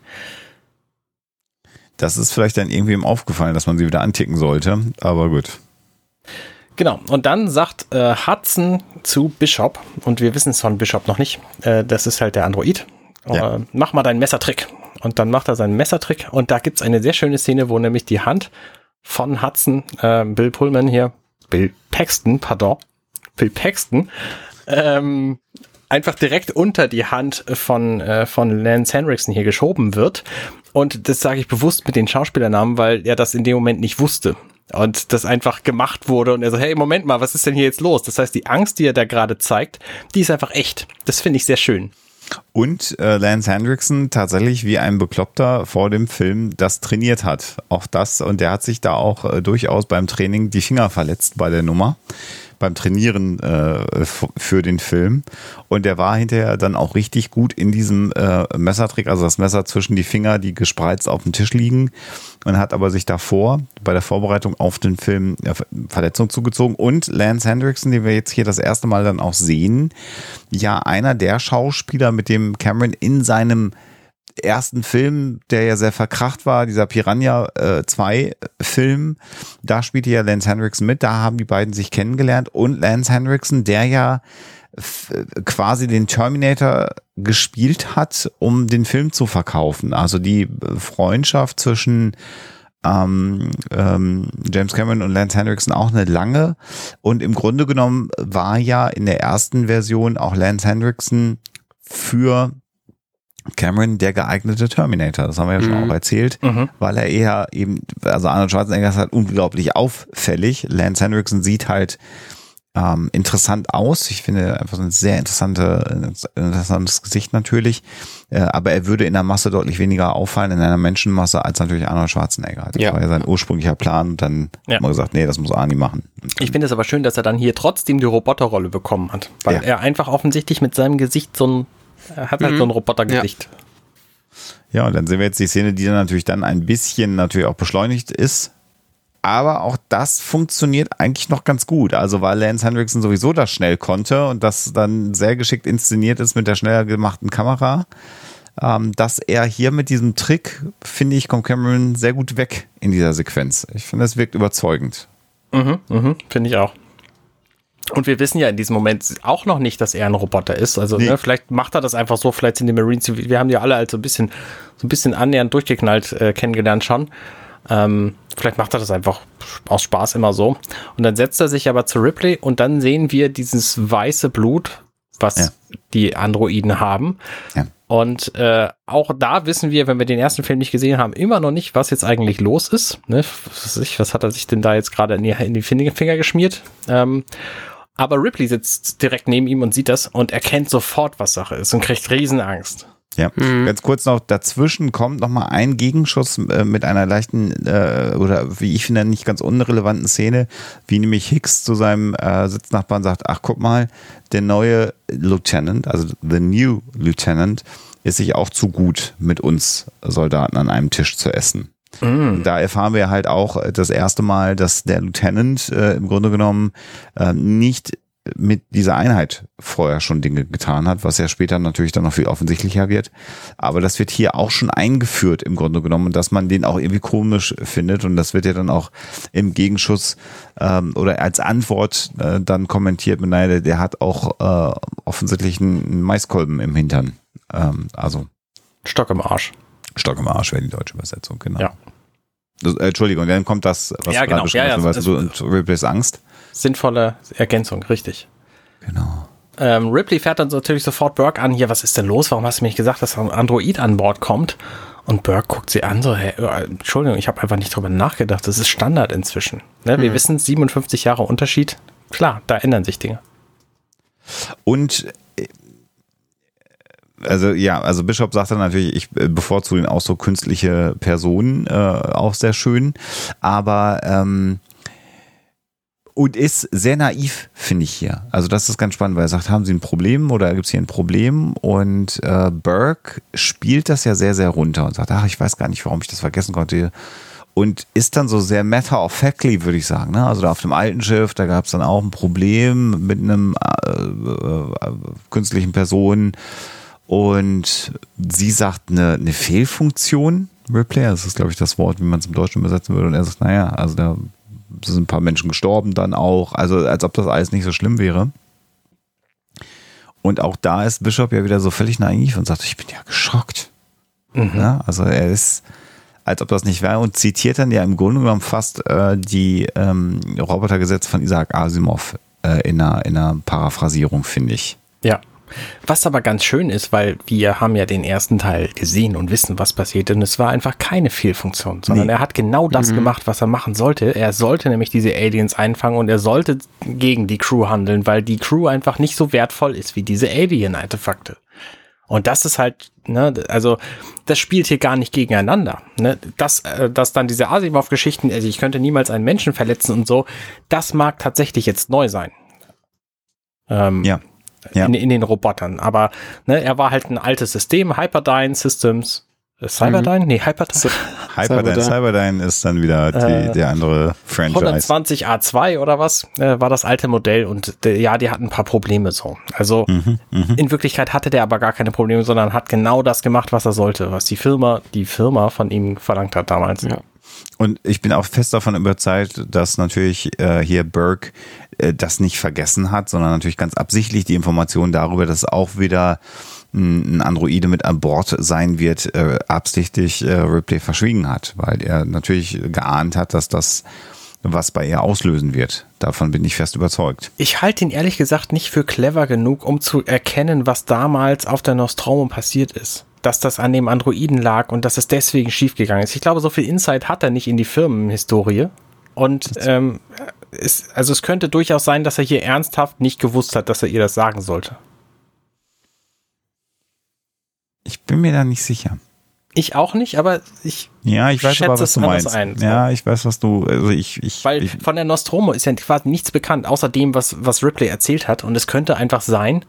Das ist vielleicht dann irgendwem aufgefallen, dass man sie wieder anticken sollte, aber gut. Genau, und dann sagt äh, Hudson zu Bishop, und wir wissen es von Bishop noch nicht, äh, das ist halt der Android, ja. äh, mach mal deinen Messertrick. Und dann macht er seinen Messertrick und da gibt's eine sehr schöne Szene, wo nämlich die Hand von Hudson, äh, Bill Pullman hier, Bill Paxton, pardon, Bill Paxton, ähm, einfach direkt unter die Hand von, äh, von Lance Henriksen hier geschoben wird. Und das sage ich bewusst mit den Schauspielernamen, weil er das in dem Moment nicht wusste. Und das einfach gemacht wurde und er so, hey, Moment mal, was ist denn hier jetzt los? Das heißt, die Angst, die er da gerade zeigt, die ist einfach echt. Das finde ich sehr schön. Und äh, Lance Hendrickson tatsächlich wie ein Bekloppter vor dem Film das trainiert hat. Auch das, und der hat sich da auch äh, durchaus beim Training die Finger verletzt bei der Nummer beim Trainieren äh, für den Film. Und der war hinterher dann auch richtig gut in diesem äh, Messertrick, also das Messer zwischen die Finger, die gespreizt auf dem Tisch liegen. Und hat aber sich davor bei der Vorbereitung auf den Film äh, Verletzung zugezogen. Und Lance Hendrickson, den wir jetzt hier das erste Mal dann auch sehen, ja einer der Schauspieler, mit dem Cameron in seinem ersten Film, der ja sehr verkracht war, dieser Piranha 2 äh, Film, da spielte ja Lance Henriksen mit, da haben die beiden sich kennengelernt und Lance Henriksen, der ja quasi den Terminator gespielt hat, um den Film zu verkaufen. Also die Freundschaft zwischen ähm, ähm, James Cameron und Lance Henriksen auch eine lange. Und im Grunde genommen war ja in der ersten Version auch Lance Henriksen für Cameron der geeignete Terminator. Das haben wir ja schon mhm. auch erzählt, mhm. weil er eher eben, also Arnold Schwarzenegger ist halt unglaublich auffällig. Lance Henriksen sieht halt ähm, interessant aus. Ich finde einfach ein sehr interessante, interessantes Gesicht natürlich. Äh, aber er würde in der Masse deutlich weniger auffallen, in einer Menschenmasse, als natürlich Arnold Schwarzenegger. Das ja. war ja sein ursprünglicher Plan. Und dann ja. hat man gesagt, nee, das muss Arnie machen. Ich finde es aber schön, dass er dann hier trotzdem die Roboterrolle bekommen hat. Weil ja. er einfach offensichtlich mit seinem Gesicht so ein er hat halt mhm. so ein Robotergesicht. Ja. ja, und dann sehen wir jetzt die Szene, die dann natürlich dann ein bisschen natürlich auch beschleunigt ist. Aber auch das funktioniert eigentlich noch ganz gut. Also weil Lance Hendrickson sowieso das schnell konnte und das dann sehr geschickt inszeniert ist mit der schneller gemachten Kamera, ähm, dass er hier mit diesem Trick, finde ich, kommt Cameron sehr gut weg in dieser Sequenz. Ich finde, es wirkt überzeugend. Mhm, mhm, finde ich auch. Und wir wissen ja in diesem Moment auch noch nicht, dass er ein Roboter ist. Also nee. ne, vielleicht macht er das einfach so, vielleicht sind die Marines, wir haben die alle als so ein bisschen, so ein bisschen annähernd durchgeknallt äh, kennengelernt schon. Ähm, vielleicht macht er das einfach aus Spaß immer so. Und dann setzt er sich aber zu Ripley und dann sehen wir dieses weiße Blut was ja. die Androiden haben. Ja. Und äh, auch da wissen wir, wenn wir den ersten Film nicht gesehen haben, immer noch nicht, was jetzt eigentlich los ist. Ne? Was, was hat er sich denn da jetzt gerade in die, in die Finger geschmiert? Ähm, aber Ripley sitzt direkt neben ihm und sieht das und erkennt sofort, was Sache ist und kriegt Riesenangst. Ja, mhm. ganz kurz noch, dazwischen kommt noch mal ein Gegenschuss äh, mit einer leichten äh, oder wie ich finde nicht ganz unrelevanten Szene, wie nämlich Hicks zu seinem äh, Sitznachbarn sagt, ach guck mal, der neue Lieutenant, also the new Lieutenant, ist sich auch zu gut mit uns Soldaten an einem Tisch zu essen. Mhm. Da erfahren wir halt auch das erste Mal, dass der Lieutenant äh, im Grunde genommen äh, nicht mit dieser Einheit vorher schon Dinge getan hat, was ja später natürlich dann noch viel offensichtlicher wird. Aber das wird hier auch schon eingeführt im Grunde genommen, dass man den auch irgendwie komisch findet und das wird ja dann auch im Gegenschuss ähm, oder als Antwort äh, dann kommentiert mit, naja, der, der hat auch äh, offensichtlich einen Maiskolben im Hintern. Ähm, also Stock im Arsch. Stock im Arsch wäre die deutsche Übersetzung, genau. Ja. Äh, Entschuldigung, dann kommt das, was ja, genau. ja, ja, weißt du, und Ripleys Angst. Sinnvolle Ergänzung, richtig. Genau. Ähm, Ripley fährt dann natürlich sofort Burke an. Hier, was ist denn los? Warum hast du mir nicht gesagt, dass ein Android an Bord kommt? Und Burke guckt sie an, so, hey, äh, Entschuldigung, ich habe einfach nicht drüber nachgedacht. Das ist Standard inzwischen. Ne? Wir mhm. wissen, 57 Jahre Unterschied. Klar, da ändern sich Dinge. Und also ja, also Bishop sagt dann natürlich, ich äh, bevorzuge den Ausdruck künstliche Personen, äh, auch sehr schön. Aber ähm, und ist sehr naiv, finde ich hier. Also das ist ganz spannend, weil er sagt, haben Sie ein Problem oder gibt es hier ein Problem? Und äh, Burke spielt das ja sehr, sehr runter und sagt, ach, ich weiß gar nicht, warum ich das vergessen konnte. Und ist dann so sehr matter of factly, würde ich sagen. Ne? Also da auf dem alten Schiff, da gab es dann auch ein Problem mit einem äh, äh, künstlichen Person. Und sie sagt eine, eine Fehlfunktion. Replay, das ist, glaube ich, das Wort, wie man es im Deutschen übersetzen würde. Und er sagt, naja, also da sind ein paar Menschen gestorben dann auch. Also als ob das alles nicht so schlimm wäre. Und auch da ist Bishop ja wieder so völlig naiv und sagt, ich bin ja geschockt. Mhm. Ja, also er ist, als ob das nicht wäre und zitiert dann ja im Grunde genommen fast äh, die ähm, Robotergesetze von Isaac Asimov äh, in, einer, in einer Paraphrasierung, finde ich. Ja, was aber ganz schön ist, weil wir haben ja den ersten Teil gesehen und wissen, was passiert. Und es war einfach keine Fehlfunktion, sondern nee. er hat genau das mhm. gemacht, was er machen sollte. Er sollte nämlich diese Aliens einfangen und er sollte gegen die Crew handeln, weil die Crew einfach nicht so wertvoll ist wie diese Alien-Artefakte. Und das ist halt, ne, also das spielt hier gar nicht gegeneinander. Ne? Das, äh, dass dann diese Asimov-Geschichten, also ich könnte niemals einen Menschen verletzen und so, das mag tatsächlich jetzt neu sein. Ähm, ja ja. in, in den Robotern. Aber ne, er war halt ein altes System, Hyperdyne Systems. Äh, Cyberdyne? Mhm. Nee, Hyperdyne. Hyperdyne, Cyberdyne ist dann wieder die, äh, der andere Franchise. 120 A2 oder was äh, war das alte Modell und äh, ja, die hatten ein paar Probleme so. Also mhm, mhm, in Wirklichkeit hatte der aber gar keine Probleme, sondern hat genau das gemacht, was er sollte, was die Firma, die Firma von ihm verlangt hat damals. Ja. Und ich bin auch fest davon überzeugt, dass natürlich äh, hier Burke äh, das nicht vergessen hat, sondern natürlich ganz absichtlich die Information darüber, dass auch wieder ein Androide mit an Bord sein wird, äh, absichtlich äh, Ripley verschwiegen hat, weil er natürlich geahnt hat, dass das was bei ihr auslösen wird. Davon bin ich fest überzeugt. Ich halte ihn ehrlich gesagt nicht für clever genug, um zu erkennen, was damals auf der Nostromo passiert ist dass das an dem Androiden lag und dass es deswegen schiefgegangen ist. Ich glaube, so viel Insight hat er nicht in die Firmenhistorie. Und ähm, es, also es könnte durchaus sein, dass er hier ernsthaft nicht gewusst hat, dass er ihr das sagen sollte. Ich bin mir da nicht sicher. Ich auch nicht, aber ich ja, ich weiß aber, was du meinst. Ein, so. Ja, ich weiß, was du, also ich, ich weil ich, von der Nostromo ist ja quasi nichts bekannt, außer dem, was was Ripley erzählt hat, und es könnte einfach sein,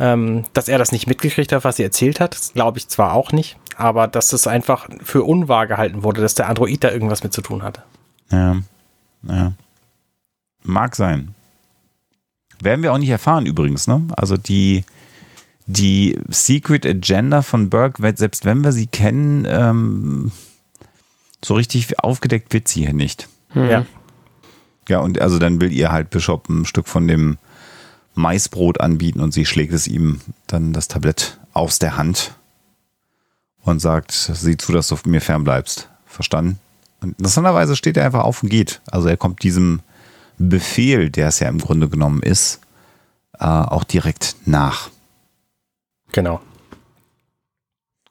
ähm, dass er das nicht mitgekriegt hat, was sie erzählt hat, glaube ich zwar auch nicht, aber dass es einfach für unwahr gehalten wurde, dass der Android da irgendwas mit zu tun hatte. Ja, ja. Mag sein. Werden wir auch nicht erfahren übrigens, ne? Also die, die Secret Agenda von Burke, selbst wenn wir sie kennen, ähm, so richtig aufgedeckt wird sie hier nicht. Hm. Ja. Ja, und also dann will ihr halt Bishop ein Stück von dem Maisbrot anbieten und sie schlägt es ihm dann das Tablett aus der Hand und sagt, sieh zu, dass du mir fern bleibst. Verstanden? Und interessanterweise steht er einfach auf und geht. Also er kommt diesem Befehl, der es ja im Grunde genommen ist, äh, auch direkt nach. Genau.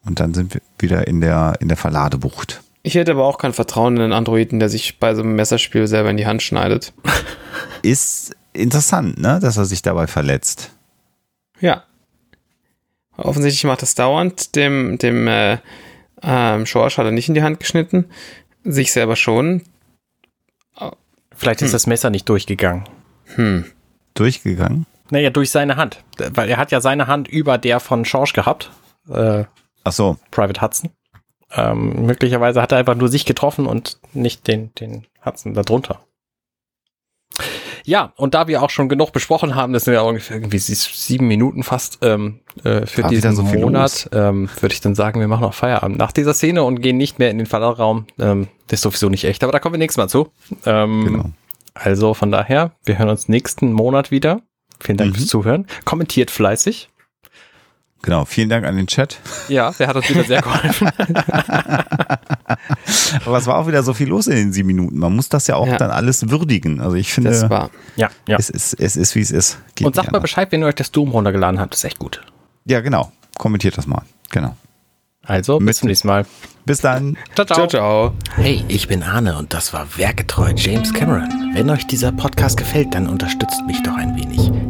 Und dann sind wir wieder in der, in der Verladebucht. Ich hätte aber auch kein Vertrauen in einen Androiden, der sich bei so einem Messerspiel selber in die Hand schneidet. [LAUGHS] Ist interessant, ne, dass er sich dabei verletzt. Ja. Offensichtlich macht das dauernd. Dem, dem äh, ähm, Schorsch hat er nicht in die Hand geschnitten. Sich selber schon. Vielleicht ist hm. das Messer nicht durchgegangen. Hm. Durchgegangen? Naja, durch seine Hand. Weil er hat ja seine Hand über der von Schorsch gehabt. Äh, Ach so. Private Hudson. Ähm, möglicherweise hat er einfach nur sich getroffen und nicht den, den Hudson darunter. Ja, und da wir auch schon genug besprochen haben, das sind ja ungefähr irgendwie sieben Minuten fast ähm, äh, für War diesen so Monat, ähm, würde ich dann sagen, wir machen noch Feierabend nach dieser Szene und gehen nicht mehr in den Fallerraum. Ähm, das ist sowieso nicht echt, aber da kommen wir nächstes Mal zu. Ähm, genau. Also von daher, wir hören uns nächsten Monat wieder. Vielen Dank mhm. fürs Zuhören. Kommentiert fleißig. Genau, vielen Dank an den Chat. Ja, der hat uns wieder sehr geholfen. [LAUGHS] Aber es war auch wieder so viel los in den sieben Minuten. Man muss das ja auch ja. dann alles würdigen. Also ich finde, das war, ja, ja. Es, ist, es ist, wie es ist. Geht Und sagt mal Bescheid, wenn ihr euch das Doom runtergeladen habt. Das ist echt gut. Ja, genau. Kommentiert das mal. Genau. Also, bis zum nächsten Mal. Bis dann. [LAUGHS] Ciao, ciao. ciao, ciao. Hey, ich bin Arne und das war Werketreu James Cameron. Wenn euch dieser Podcast gefällt, dann unterstützt mich doch ein wenig.